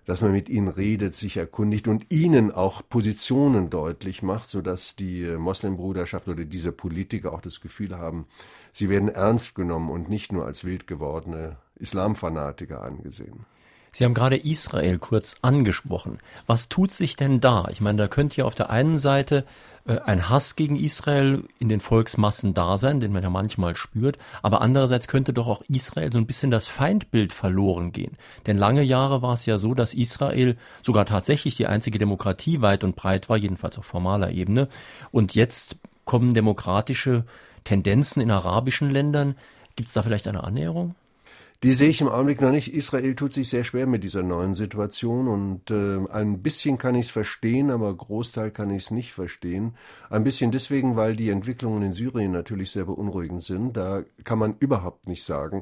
Dass man mit ihnen redet, sich erkundigt und ihnen auch Positionen deutlich macht, sodass die Moslembruderschaft oder diese Politiker auch das Gefühl haben, sie werden ernst genommen und nicht nur als wild gewordene Islamfanatiker angesehen. Sie haben gerade Israel kurz angesprochen. Was tut sich denn da? Ich meine, da könnte ja auf der einen Seite ein Hass gegen Israel in den Volksmassen da sein, den man ja manchmal spürt, aber andererseits könnte doch auch Israel so ein bisschen das Feindbild verloren gehen. Denn lange Jahre war es ja so, dass Israel sogar tatsächlich die einzige Demokratie weit und breit war, jedenfalls auf formaler Ebene. Und jetzt kommen demokratische Tendenzen in arabischen Ländern. Gibt es da vielleicht eine Annäherung? Die sehe ich im Augenblick noch nicht. Israel tut sich sehr schwer mit dieser neuen Situation und äh, ein bisschen kann ich es verstehen, aber Großteil kann ich es nicht verstehen. Ein bisschen deswegen, weil die Entwicklungen in Syrien natürlich sehr beunruhigend sind. Da kann man überhaupt nicht sagen,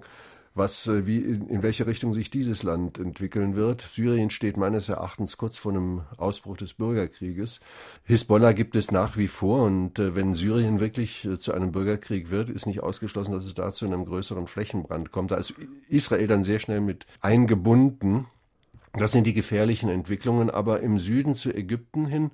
was, äh, wie, in, in welche Richtung sich dieses Land entwickeln wird. Syrien steht meines Erachtens kurz vor einem Ausbruch des Bürgerkrieges. Hisbollah gibt es nach wie vor und äh, wenn Syrien wirklich äh, zu einem Bürgerkrieg wird, ist nicht ausgeschlossen, dass es da zu einem größeren Flächenbrand kommt. Da ist Israel dann sehr schnell mit eingebunden. Das sind die gefährlichen Entwicklungen, aber im Süden zu Ägypten hin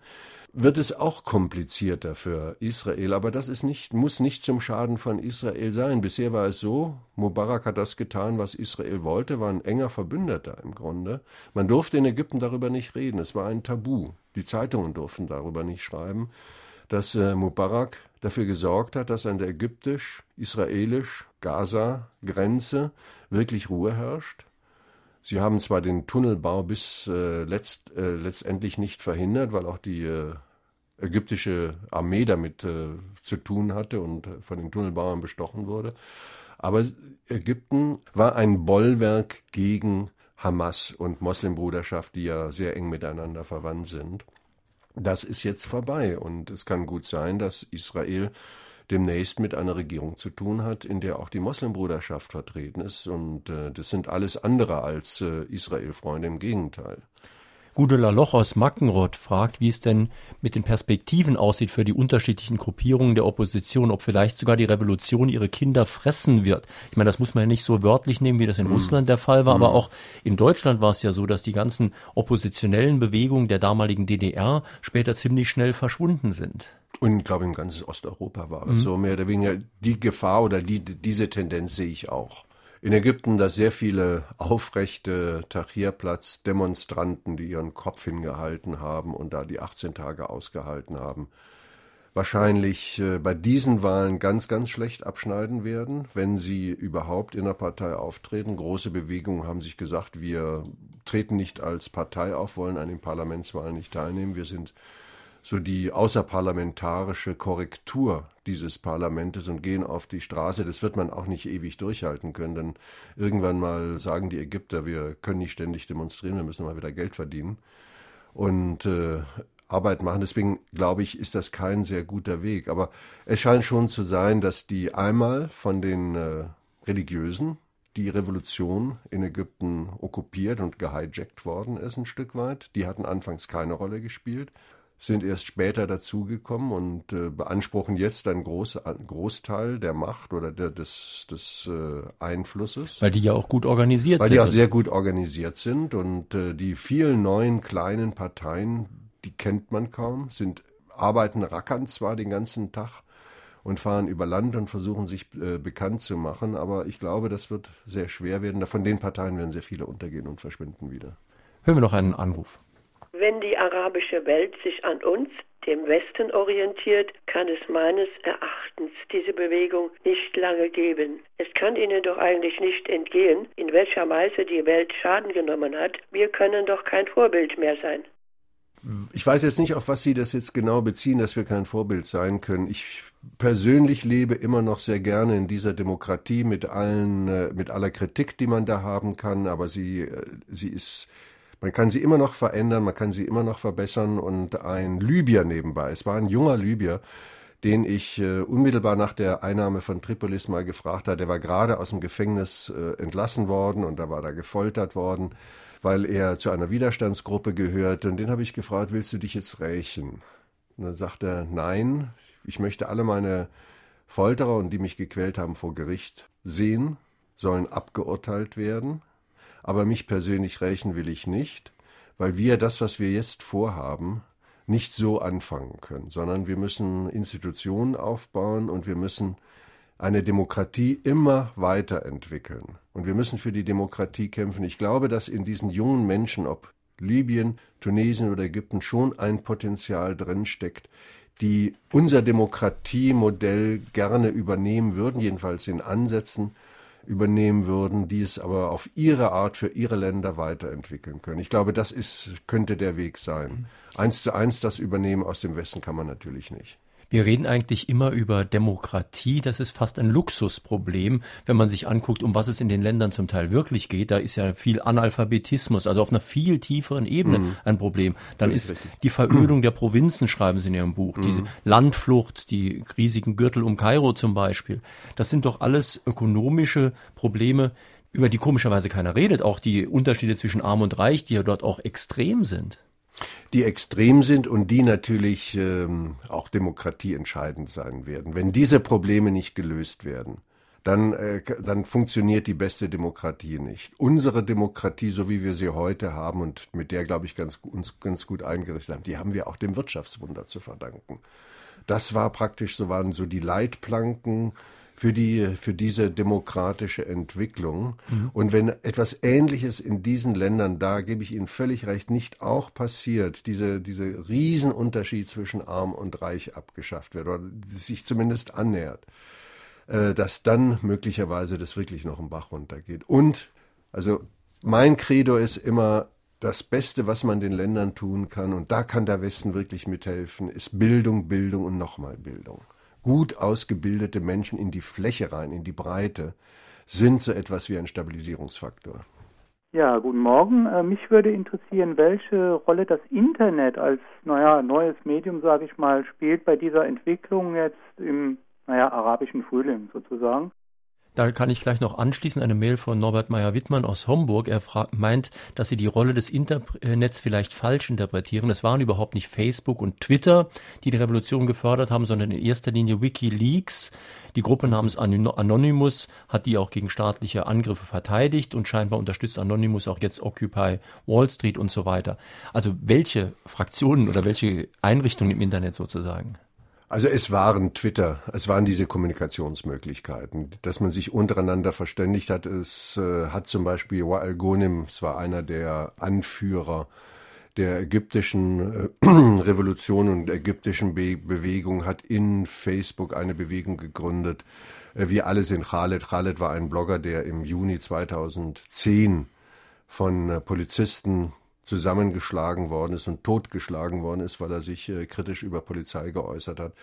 wird es auch komplizierter für Israel, aber das ist nicht, muss nicht zum Schaden von Israel sein. Bisher war es so, Mubarak hat das getan, was Israel wollte, war ein enger Verbündeter im Grunde. Man durfte in Ägypten darüber nicht reden, es war ein Tabu. Die Zeitungen durften darüber nicht schreiben, dass äh, Mubarak dafür gesorgt hat, dass an der ägyptisch-israelisch-Gaza-Grenze wirklich Ruhe herrscht. Sie haben zwar den Tunnelbau bis äh, letzt, äh, letztendlich nicht verhindert, weil auch die äh, ägyptische Armee damit äh, zu tun hatte und von den Tunnelbauern bestochen wurde. Aber Ägypten war ein Bollwerk gegen Hamas und Moslembruderschaft, die ja sehr eng miteinander verwandt sind. Das ist jetzt vorbei und es kann gut sein, dass Israel demnächst mit einer Regierung zu tun hat, in der auch die Moslembruderschaft vertreten ist. Und äh, das sind alles andere als äh, Israel-Freunde, im Gegenteil. Gudula Loch aus Mackenroth fragt, wie es denn mit den Perspektiven aussieht für die unterschiedlichen Gruppierungen der Opposition, ob vielleicht sogar die Revolution ihre Kinder fressen wird. Ich meine, das muss man ja nicht so wörtlich nehmen, wie das in mm. Russland der Fall war, mm. aber auch in Deutschland war es ja so, dass die ganzen oppositionellen Bewegungen der damaligen DDR später ziemlich schnell verschwunden sind. Und ich glaube, in ganz Osteuropa war es mm. so mehr oder weniger die Gefahr oder die, diese Tendenz sehe ich auch in Ägypten, dass sehr viele aufrechte Tahrirplatz-Demonstranten, die ihren Kopf hingehalten haben und da die 18 Tage ausgehalten haben, wahrscheinlich äh, bei diesen Wahlen ganz, ganz schlecht abschneiden werden, wenn sie überhaupt in der Partei auftreten. Große Bewegungen haben sich gesagt, wir treten nicht als Partei auf, wollen an den Parlamentswahlen nicht teilnehmen. Wir sind so die außerparlamentarische Korrektur dieses Parlamentes und gehen auf die Straße. Das wird man auch nicht ewig durchhalten können, denn irgendwann mal sagen die Ägypter, wir können nicht ständig demonstrieren, wir müssen mal wieder Geld verdienen und äh, Arbeit machen. Deswegen glaube ich, ist das kein sehr guter Weg. Aber es scheint schon zu sein, dass die einmal von den äh, Religiösen die Revolution in Ägypten okkupiert und gehijackt worden ist ein Stück weit. Die hatten anfangs keine Rolle gespielt sind erst später dazugekommen und äh, beanspruchen jetzt einen Groß, Großteil der Macht oder der, des, des äh, Einflusses. Weil die ja auch gut organisiert Weil sind. Weil die auch sehr gut organisiert sind und äh, die vielen neuen kleinen Parteien, die kennt man kaum, sind arbeiten rackern zwar den ganzen Tag und fahren über Land und versuchen sich äh, bekannt zu machen, aber ich glaube, das wird sehr schwer werden. Von den Parteien werden sehr viele untergehen und verschwinden wieder. Hören wir noch einen Anruf. Wenn die arabische Welt sich an uns, dem Westen, orientiert, kann es meines Erachtens diese Bewegung nicht lange geben. Es kann ihnen doch eigentlich nicht entgehen, in welcher Weise die Welt Schaden genommen hat. Wir können doch kein Vorbild mehr sein. Ich weiß jetzt nicht, auf was Sie das jetzt genau beziehen, dass wir kein Vorbild sein können. Ich persönlich lebe immer noch sehr gerne in dieser Demokratie mit allen, äh, mit aller Kritik, die man da haben kann, aber sie, äh, sie ist man kann sie immer noch verändern, man kann sie immer noch verbessern und ein Libyer nebenbei, es war ein junger Libyer, den ich äh, unmittelbar nach der Einnahme von Tripolis mal gefragt habe. Der war gerade aus dem Gefängnis äh, entlassen worden und da war da gefoltert worden, weil er zu einer Widerstandsgruppe gehörte. Und den habe ich gefragt, willst du dich jetzt rächen? Und dann sagt er, nein, ich möchte alle meine Folterer und die mich gequält haben vor Gericht sehen, sollen abgeurteilt werden. Aber mich persönlich rächen will ich nicht, weil wir das, was wir jetzt vorhaben, nicht so anfangen können, sondern wir müssen Institutionen aufbauen und wir müssen eine Demokratie immer weiterentwickeln. Und wir müssen für die Demokratie kämpfen. Ich glaube, dass in diesen jungen Menschen, ob Libyen, Tunesien oder Ägypten, schon ein Potenzial drinsteckt, die unser Demokratiemodell gerne übernehmen würden, jedenfalls in Ansätzen, übernehmen würden, die es aber auf ihre Art für ihre Länder weiterentwickeln können. Ich glaube, das ist, könnte der Weg sein. Eins zu eins das Übernehmen aus dem Westen kann man natürlich nicht. Wir reden eigentlich immer über Demokratie. Das ist fast ein Luxusproblem, wenn man sich anguckt, um was es in den Ländern zum Teil wirklich geht. Da ist ja viel Analphabetismus, also auf einer viel tieferen Ebene mhm. ein Problem. Dann ist richtig. die Verödung der Provinzen, schreiben Sie in Ihrem Buch, mhm. diese Landflucht, die riesigen Gürtel um Kairo zum Beispiel. Das sind doch alles ökonomische Probleme, über die komischerweise keiner redet, auch die Unterschiede zwischen arm und reich, die ja dort auch extrem sind. Die extrem sind und die natürlich ähm, auch demokratieentscheidend sein werden. Wenn diese Probleme nicht gelöst werden, dann, äh, dann funktioniert die beste Demokratie nicht. Unsere Demokratie, so wie wir sie heute haben und mit der, glaube ich, ganz, uns ganz gut eingerichtet haben, die haben wir auch dem Wirtschaftswunder zu verdanken. Das war praktisch, so waren so die Leitplanken für die, für diese demokratische Entwicklung. Mhm. Und wenn etwas Ähnliches in diesen Ländern, da gebe ich Ihnen völlig recht, nicht auch passiert, diese, diese Riesenunterschied zwischen arm und reich abgeschafft wird oder sich zumindest annähert, äh, dass dann möglicherweise das wirklich noch im Bach runtergeht. Und, also mein Credo ist immer, das Beste, was man den Ländern tun kann, und da kann der Westen wirklich mithelfen, ist Bildung, Bildung und nochmal Bildung. Gut ausgebildete Menschen in die Fläche rein, in die Breite, sind so etwas wie ein Stabilisierungsfaktor. Ja, guten Morgen. Äh, mich würde interessieren, welche Rolle das Internet als naja, neues Medium, sage ich mal, spielt bei dieser Entwicklung jetzt im naja, arabischen Frühling sozusagen. Da kann ich gleich noch anschließen, eine Mail von Norbert Meyer-Wittmann aus Homburg. Er meint, dass sie die Rolle des Internets vielleicht falsch interpretieren. Es waren überhaupt nicht Facebook und Twitter, die die Revolution gefördert haben, sondern in erster Linie WikiLeaks. Die Gruppe namens Anonymous hat die auch gegen staatliche Angriffe verteidigt und scheinbar unterstützt Anonymous auch jetzt Occupy Wall Street und so weiter. Also welche Fraktionen oder welche Einrichtungen im Internet sozusagen? Also es waren Twitter, es waren diese Kommunikationsmöglichkeiten, dass man sich untereinander verständigt hat. Es äh, hat zum Beispiel Wa'al Ghonim, es war einer der Anführer der ägyptischen äh, Revolution und ägyptischen Be Bewegung, hat in Facebook eine Bewegung gegründet. Äh, wir alle sind Khaled. Khaled war ein Blogger, der im Juni 2010 von äh, Polizisten zusammengeschlagen worden ist und totgeschlagen worden ist, weil er sich äh, kritisch über Polizei geäußert hat.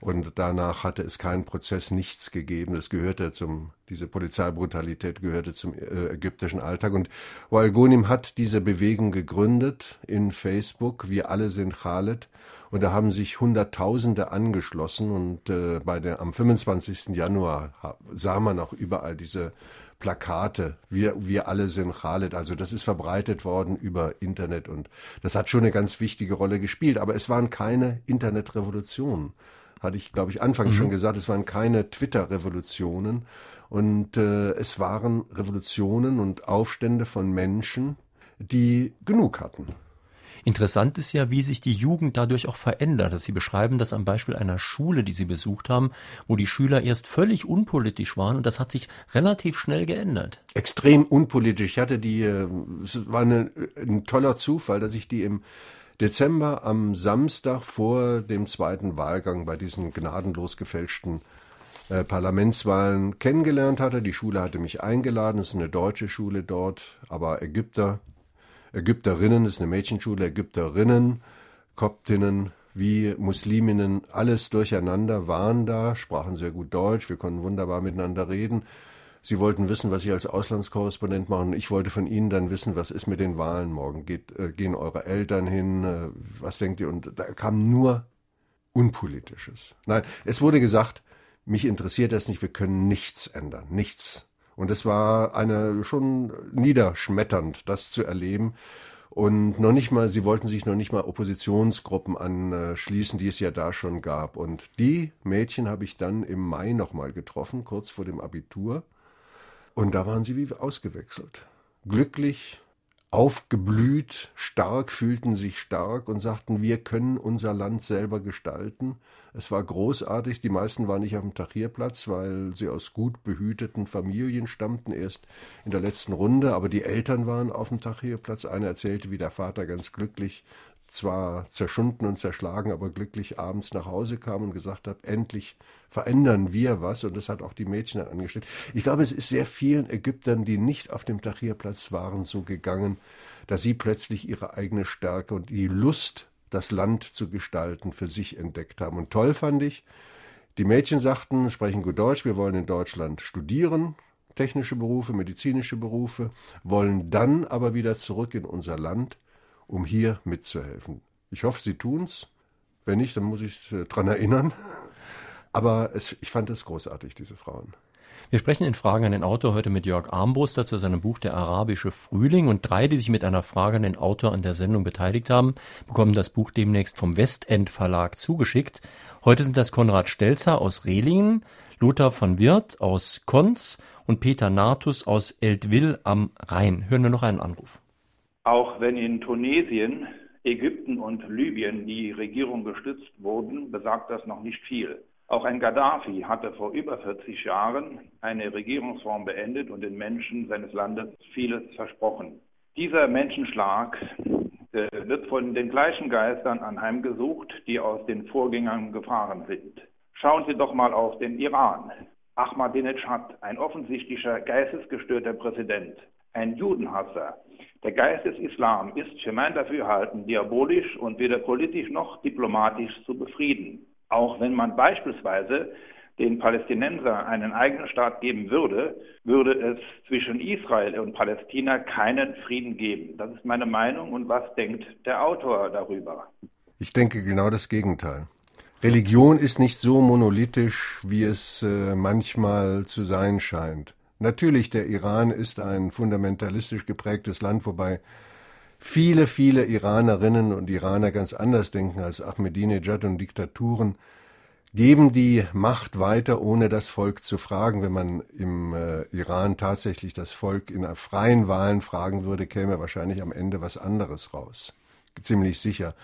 Und danach hatte es keinen Prozess, nichts gegeben. Das gehörte zum, diese Polizeibrutalität gehörte zum äh, ägyptischen Alltag. Und Wael Ghunim hat diese Bewegung gegründet in Facebook. Wir alle sind Khaled. Und da haben sich Hunderttausende angeschlossen. Und äh, bei der, am 25. Januar sah man auch überall diese Plakate. Wir, wir alle sind Khaled. Also das ist verbreitet worden über Internet und das hat schon eine ganz wichtige Rolle gespielt. Aber es waren keine Internetrevolutionen. Hatte ich, glaube ich, anfangs mhm. schon gesagt, es waren keine Twitter-Revolutionen. Und äh, es waren Revolutionen und Aufstände von Menschen, die genug hatten. Interessant ist ja, wie sich die Jugend dadurch auch verändert. Sie beschreiben das am Beispiel einer Schule, die Sie besucht haben, wo die Schüler erst völlig unpolitisch waren und das hat sich relativ schnell geändert. Extrem unpolitisch. Ich hatte die, äh, es war eine, ein toller Zufall, dass ich die im Dezember am Samstag vor dem zweiten Wahlgang bei diesen gnadenlos gefälschten äh, Parlamentswahlen kennengelernt hatte. Die Schule hatte mich eingeladen, es ist eine deutsche Schule dort, aber Ägypter Ägypterinnen, das ist eine Mädchenschule, Ägypterinnen, Koptinnen wie Musliminnen, alles durcheinander waren da, sprachen sehr gut Deutsch, wir konnten wunderbar miteinander reden. Sie wollten wissen, was ich als Auslandskorrespondent mache. Und ich wollte von Ihnen dann wissen, was ist mit den Wahlen morgen? Geht, äh, gehen eure Eltern hin? Äh, was denkt ihr? Und da kam nur Unpolitisches. Nein, es wurde gesagt, mich interessiert das nicht, wir können nichts ändern, nichts. Und es war eine schon niederschmetternd, das zu erleben. Und noch nicht mal, sie wollten sich noch nicht mal Oppositionsgruppen anschließen, die es ja da schon gab. Und die Mädchen habe ich dann im Mai nochmal getroffen, kurz vor dem Abitur. Und da waren sie wie ausgewechselt. Glücklich, aufgeblüht, stark, fühlten sich stark und sagten, wir können unser Land selber gestalten. Es war großartig. Die meisten waren nicht auf dem Tahrirplatz, weil sie aus gut behüteten Familien stammten, erst in der letzten Runde. Aber die Eltern waren auf dem Tahrirplatz. Einer erzählte, wie der Vater ganz glücklich zwar zerschunden und zerschlagen, aber glücklich abends nach Hause kam und gesagt hat, endlich verändern wir was. Und das hat auch die Mädchen dann angestellt. Ich glaube, es ist sehr vielen Ägyptern, die nicht auf dem Tahrirplatz waren, so gegangen, dass sie plötzlich ihre eigene Stärke und die Lust, das Land zu gestalten, für sich entdeckt haben. Und toll fand ich, die Mädchen sagten, sprechen gut Deutsch, wir wollen in Deutschland studieren, technische Berufe, medizinische Berufe, wollen dann aber wieder zurück in unser Land um hier mitzuhelfen. Ich hoffe, Sie tun's. Wenn nicht, dann muss ich äh, dran erinnern. Aber es, ich fand es großartig, diese Frauen. Wir sprechen in Fragen an den Autor heute mit Jörg Armbruster zu seinem Buch Der arabische Frühling und drei, die sich mit einer Frage an den Autor an der Sendung beteiligt haben, bekommen das Buch demnächst vom Westend Verlag zugeschickt. Heute sind das Konrad Stelzer aus Rehlingen, Lothar von Wirth aus Konz und Peter Natus aus Eltville am Rhein. Hören wir noch einen Anruf. Auch wenn in Tunesien, Ägypten und Libyen die Regierung gestützt wurden, besagt das noch nicht viel. Auch ein Gaddafi hatte vor über 40 Jahren eine Regierungsform beendet und den Menschen seines Landes vieles versprochen. Dieser Menschenschlag äh, wird von den gleichen Geistern anheimgesucht, die aus den Vorgängern gefahren sind. Schauen Sie doch mal auf den Iran. Ahmadinejad, ein offensichtlicher geistesgestörter Präsident, ein Judenhasser. Der Geist des Islam ist für mein Dafürhalten diabolisch und weder politisch noch diplomatisch zu befrieden. Auch wenn man beispielsweise den Palästinensern einen eigenen Staat geben würde, würde es zwischen Israel und Palästina keinen Frieden geben. Das ist meine Meinung und was denkt der Autor darüber? Ich denke genau das Gegenteil. Religion ist nicht so monolithisch, wie es äh, manchmal zu sein scheint. Natürlich, der Iran ist ein fundamentalistisch geprägtes Land, wobei viele, viele Iranerinnen und Iraner ganz anders denken als Ahmadinejad und Diktaturen, geben die Macht weiter, ohne das Volk zu fragen. Wenn man im äh, Iran tatsächlich das Volk in freien Wahlen fragen würde, käme wahrscheinlich am Ende was anderes raus. Ziemlich sicher.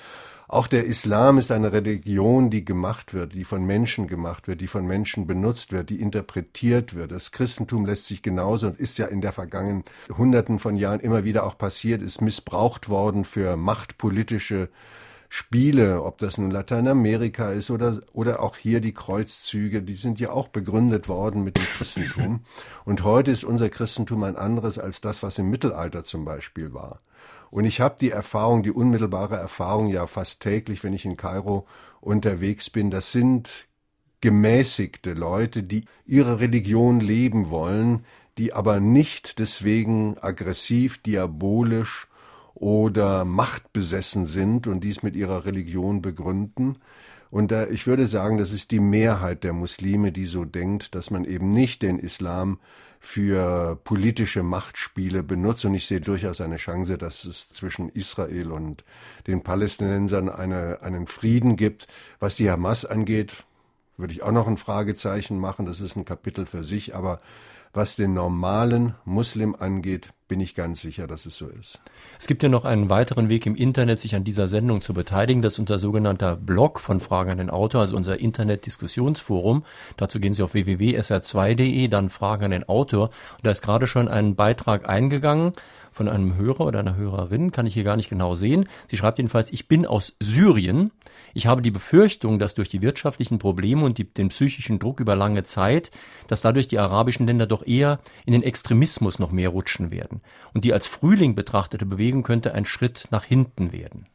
Auch der Islam ist eine Religion, die gemacht wird, die von Menschen gemacht wird, die von Menschen benutzt wird, die interpretiert wird. Das Christentum lässt sich genauso und ist ja in der vergangenen Hunderten von Jahren immer wieder auch passiert, ist missbraucht worden für machtpolitische Spiele, ob das nun Lateinamerika ist oder, oder auch hier die Kreuzzüge, die sind ja auch begründet worden mit dem Christentum. Und heute ist unser Christentum ein anderes als das, was im Mittelalter zum Beispiel war. Und ich habe die Erfahrung, die unmittelbare Erfahrung ja fast täglich, wenn ich in Kairo unterwegs bin. Das sind gemäßigte Leute, die ihre Religion leben wollen, die aber nicht deswegen aggressiv, diabolisch oder machtbesessen sind und dies mit ihrer Religion begründen. Und da, ich würde sagen, das ist die Mehrheit der Muslime, die so denkt, dass man eben nicht den Islam für politische Machtspiele benutzt. Und ich sehe durchaus eine Chance, dass es zwischen Israel und den Palästinensern eine, einen Frieden gibt. Was die Hamas angeht, würde ich auch noch ein Fragezeichen machen. Das ist ein Kapitel für sich. Aber was den normalen Muslim angeht, bin ich ganz sicher, dass es so ist. Es gibt ja noch einen weiteren Weg im Internet, sich an dieser Sendung zu beteiligen. Das ist unser sogenannter Blog von Fragen an den Autor, also unser Internet-Diskussionsforum. Dazu gehen Sie auf www.sr2.de, dann Fragen an den Autor. Und da ist gerade schon ein Beitrag eingegangen von einem Hörer oder einer Hörerin, kann ich hier gar nicht genau sehen. Sie schreibt jedenfalls, ich bin aus Syrien. Ich habe die Befürchtung, dass durch die wirtschaftlichen Probleme und die, den psychischen Druck über lange Zeit, dass dadurch die arabischen Länder doch eher in den Extremismus noch mehr rutschen werden. Und die als Frühling betrachtete Bewegung könnte ein Schritt nach hinten werden.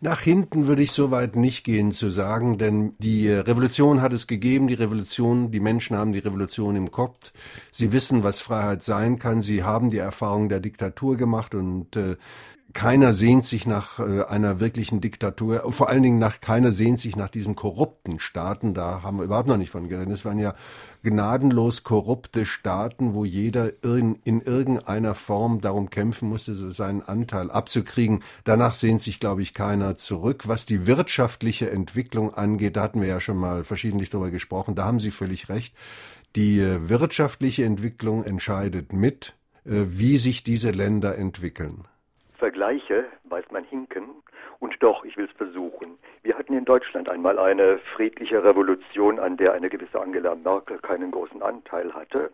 Nach hinten würde ich so weit nicht gehen zu sagen, denn die Revolution hat es gegeben, die Revolution, die Menschen haben die Revolution im Kopf. Sie wissen, was Freiheit sein kann. Sie haben die Erfahrung der Diktatur gemacht und äh, keiner sehnt sich nach äh, einer wirklichen Diktatur, vor allen Dingen nach keiner sehnt sich nach diesen korrupten Staaten. Da haben wir überhaupt noch nicht von geredet. Es waren ja gnadenlos korrupte Staaten, wo jeder in, in irgendeiner Form darum kämpfen musste, seinen Anteil abzukriegen. Danach sehnt sich, glaube ich, keiner zurück. Was die wirtschaftliche Entwicklung angeht, da hatten wir ja schon mal verschiedentlich darüber gesprochen. Da haben Sie völlig recht. Die äh, wirtschaftliche Entwicklung entscheidet mit, äh, wie sich diese Länder entwickeln. Vergleiche weiß man hinken. Und doch, ich will es versuchen. Wir hatten in Deutschland einmal eine friedliche Revolution, an der eine gewisse Angela Merkel keinen großen Anteil hatte.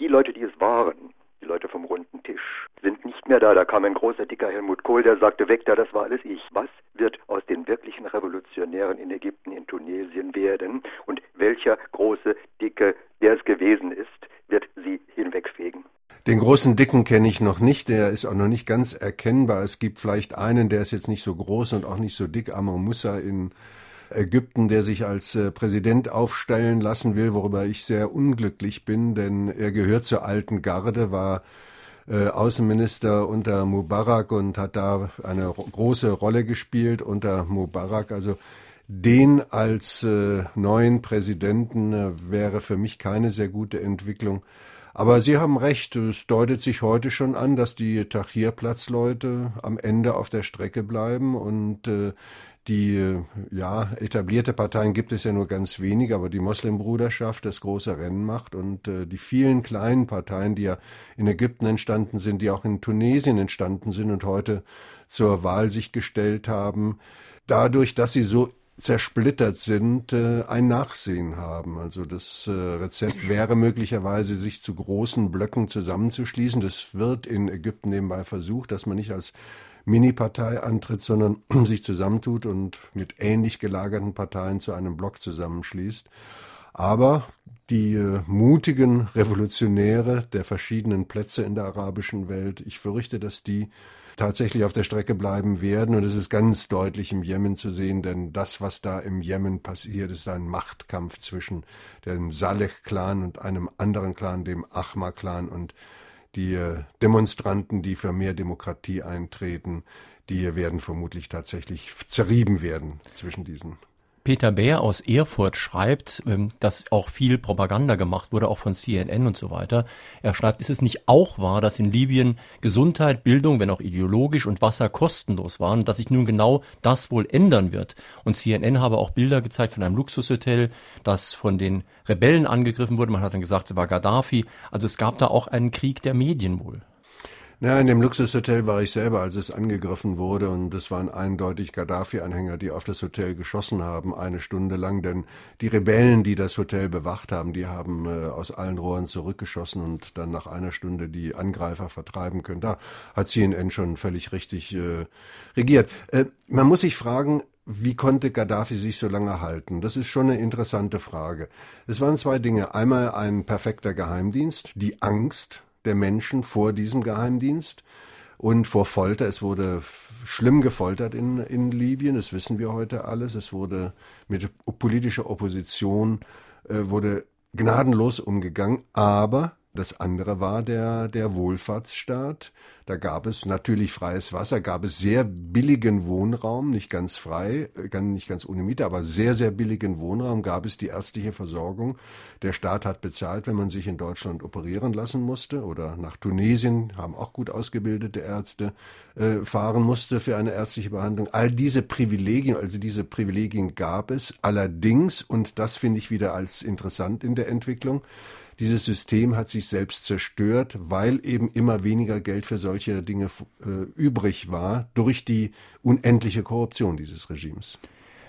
Die Leute, die es waren, die Leute vom runden Tisch, sind nicht mehr da. Da kam ein großer, dicker Helmut Kohl, der sagte, weg da, das war alles ich. Was wird aus den wirklichen Revolutionären in Ägypten, in Tunesien werden? Und welcher große, dicke, der es gewesen ist, wird sie hinwegfegen? Den großen Dicken kenne ich noch nicht, der ist auch noch nicht ganz erkennbar. Es gibt vielleicht einen, der ist jetzt nicht so groß und auch nicht so dick, Amr Musa in Ägypten, der sich als äh, Präsident aufstellen lassen will, worüber ich sehr unglücklich bin, denn er gehört zur alten Garde, war äh, Außenminister unter Mubarak und hat da eine große Rolle gespielt unter Mubarak. Also den als äh, neuen Präsidenten äh, wäre für mich keine sehr gute Entwicklung. Aber Sie haben recht, es deutet sich heute schon an, dass die Tahrirplatzleute am Ende auf der Strecke bleiben und äh, die äh, ja etablierte Parteien gibt es ja nur ganz wenige, aber die Moslembruderschaft das große Rennen macht und äh, die vielen kleinen Parteien, die ja in Ägypten entstanden sind, die auch in Tunesien entstanden sind und heute zur Wahl sich gestellt haben, dadurch, dass sie so zersplittert sind, äh, ein Nachsehen haben. Also das äh, Rezept wäre möglicherweise, sich zu großen Blöcken zusammenzuschließen. Das wird in Ägypten nebenbei versucht, dass man nicht als Mini-Partei antritt, sondern sich zusammentut und mit ähnlich gelagerten Parteien zu einem Block zusammenschließt. Aber die äh, mutigen Revolutionäre der verschiedenen Plätze in der arabischen Welt, ich fürchte, dass die tatsächlich auf der Strecke bleiben werden. Und es ist ganz deutlich im Jemen zu sehen, denn das, was da im Jemen passiert, ist ein Machtkampf zwischen dem Saleh-Clan und einem anderen Clan, dem Ahmar-Clan und die äh, Demonstranten, die für mehr Demokratie eintreten, die werden vermutlich tatsächlich zerrieben werden zwischen diesen Peter Bär aus Erfurt schreibt, ähm, dass auch viel Propaganda gemacht wurde, auch von CNN und so weiter. Er schreibt, ist es nicht auch wahr, dass in Libyen Gesundheit, Bildung, wenn auch ideologisch und Wasser kostenlos waren, dass sich nun genau das wohl ändern wird? Und CNN habe auch Bilder gezeigt von einem Luxushotel, das von den Rebellen angegriffen wurde. Man hat dann gesagt, es war Gaddafi. Also es gab da auch einen Krieg der Medien wohl. Ja, in dem Luxushotel war ich selber, als es angegriffen wurde und es waren eindeutig Gaddafi-Anhänger, die auf das Hotel geschossen haben, eine Stunde lang, denn die Rebellen, die das Hotel bewacht haben, die haben äh, aus allen Rohren zurückgeschossen und dann nach einer Stunde die Angreifer vertreiben können. Da hat CNN schon völlig richtig äh, regiert. Äh, man muss sich fragen, wie konnte Gaddafi sich so lange halten? Das ist schon eine interessante Frage. Es waren zwei Dinge. Einmal ein perfekter Geheimdienst, die Angst, der Menschen vor diesem Geheimdienst und vor Folter. Es wurde schlimm gefoltert in, in Libyen, das wissen wir heute alles. Es wurde mit politischer Opposition, äh, wurde gnadenlos umgegangen, aber das andere war der, der Wohlfahrtsstaat. Da gab es natürlich freies Wasser, gab es sehr billigen Wohnraum, nicht ganz frei, äh, nicht ganz ohne Miete, aber sehr, sehr billigen Wohnraum gab es die ärztliche Versorgung. Der Staat hat bezahlt, wenn man sich in Deutschland operieren lassen musste oder nach Tunesien, haben auch gut ausgebildete Ärzte, äh, fahren musste für eine ärztliche Behandlung. All diese Privilegien, also diese Privilegien gab es. Allerdings, und das finde ich wieder als interessant in der Entwicklung, dieses System hat sich selbst zerstört, weil eben immer weniger Geld für solche Dinge äh, übrig war durch die unendliche Korruption dieses Regimes.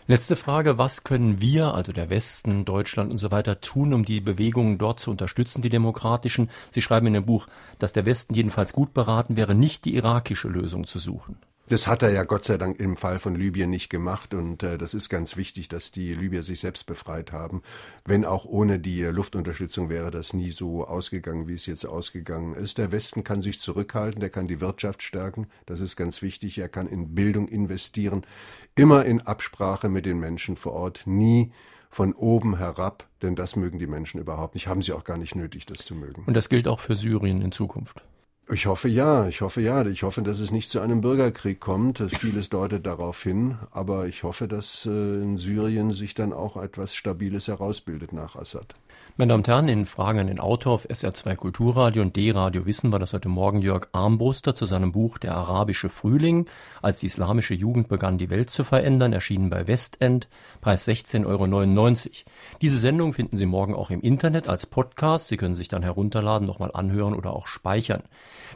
Letzte Frage, was können wir, also der Westen, Deutschland und so weiter, tun, um die Bewegungen dort zu unterstützen, die demokratischen? Sie schreiben in dem Buch, dass der Westen jedenfalls gut beraten wäre, nicht die irakische Lösung zu suchen. Das hat er ja Gott sei Dank im Fall von Libyen nicht gemacht und äh, das ist ganz wichtig, dass die Libyer sich selbst befreit haben. Wenn auch ohne die Luftunterstützung wäre das nie so ausgegangen, wie es jetzt ausgegangen ist. Der Westen kann sich zurückhalten, der kann die Wirtschaft stärken, das ist ganz wichtig. Er kann in Bildung investieren, immer in Absprache mit den Menschen vor Ort, nie von oben herab, denn das mögen die Menschen überhaupt nicht, haben sie auch gar nicht nötig, das zu mögen. Und das gilt auch für Syrien in Zukunft. Ich hoffe ja, ich hoffe ja. Ich hoffe, dass es nicht zu einem Bürgerkrieg kommt. Vieles deutet darauf hin, aber ich hoffe, dass äh, in Syrien sich dann auch etwas Stabiles herausbildet nach Assad. Meine Damen und Herren, in Fragen an den Autor auf SR2 Kulturradio und D-Radio Wissen war das heute Morgen Jörg Armbruster zu seinem Buch Der arabische Frühling, als die islamische Jugend begann, die Welt zu verändern, erschienen bei Westend, Preis 16,99 Euro. Diese Sendung finden Sie morgen auch im Internet als Podcast. Sie können sich dann herunterladen, nochmal anhören oder auch speichern.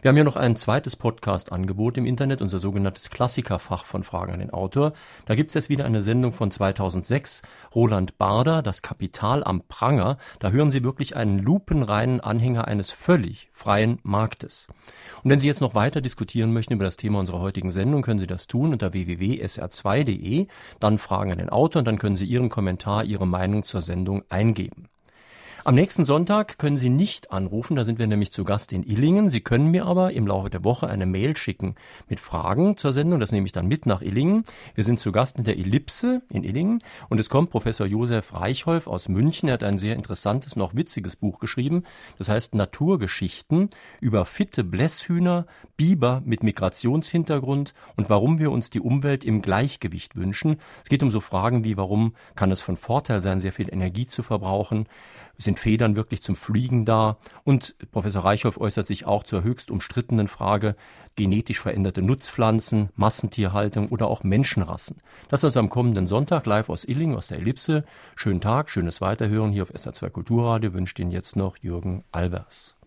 Wir haben hier noch ein zweites Podcast-Angebot im Internet, unser sogenanntes Klassikerfach von Fragen an den Autor. Da gibt es jetzt wieder eine Sendung von 2006, Roland Barder, Das Kapital am Pranger. Da hören Sie wirklich einen lupenreinen Anhänger eines völlig freien Marktes. Und wenn Sie jetzt noch weiter diskutieren möchten über das Thema unserer heutigen Sendung, können Sie das tun unter www.sr2.de, dann Fragen an den Autor und dann können Sie Ihren Kommentar, Ihre Meinung zur Sendung eingeben. Am nächsten Sonntag können Sie nicht anrufen, da sind wir nämlich zu Gast in Illingen. Sie können mir aber im Laufe der Woche eine Mail schicken mit Fragen zur Sendung. Das nehme ich dann mit nach Illingen. Wir sind zu Gast in der Ellipse in Illingen und es kommt Professor Josef Reichholf aus München. Er hat ein sehr interessantes, noch witziges Buch geschrieben. Das heißt Naturgeschichten über fitte Blässhühner, Biber mit Migrationshintergrund und warum wir uns die Umwelt im Gleichgewicht wünschen. Es geht um so Fragen wie, warum kann es von Vorteil sein, sehr viel Energie zu verbrauchen? Sind Federn wirklich zum Fliegen da? Und Professor Reichhoff äußert sich auch zur höchst umstrittenen Frage genetisch veränderte Nutzpflanzen, Massentierhaltung oder auch Menschenrassen. Das also am kommenden Sonntag live aus Illing, aus der Ellipse. Schönen Tag, schönes Weiterhören hier auf SA2 Kulturradio wünscht Ihnen jetzt noch Jürgen Albers.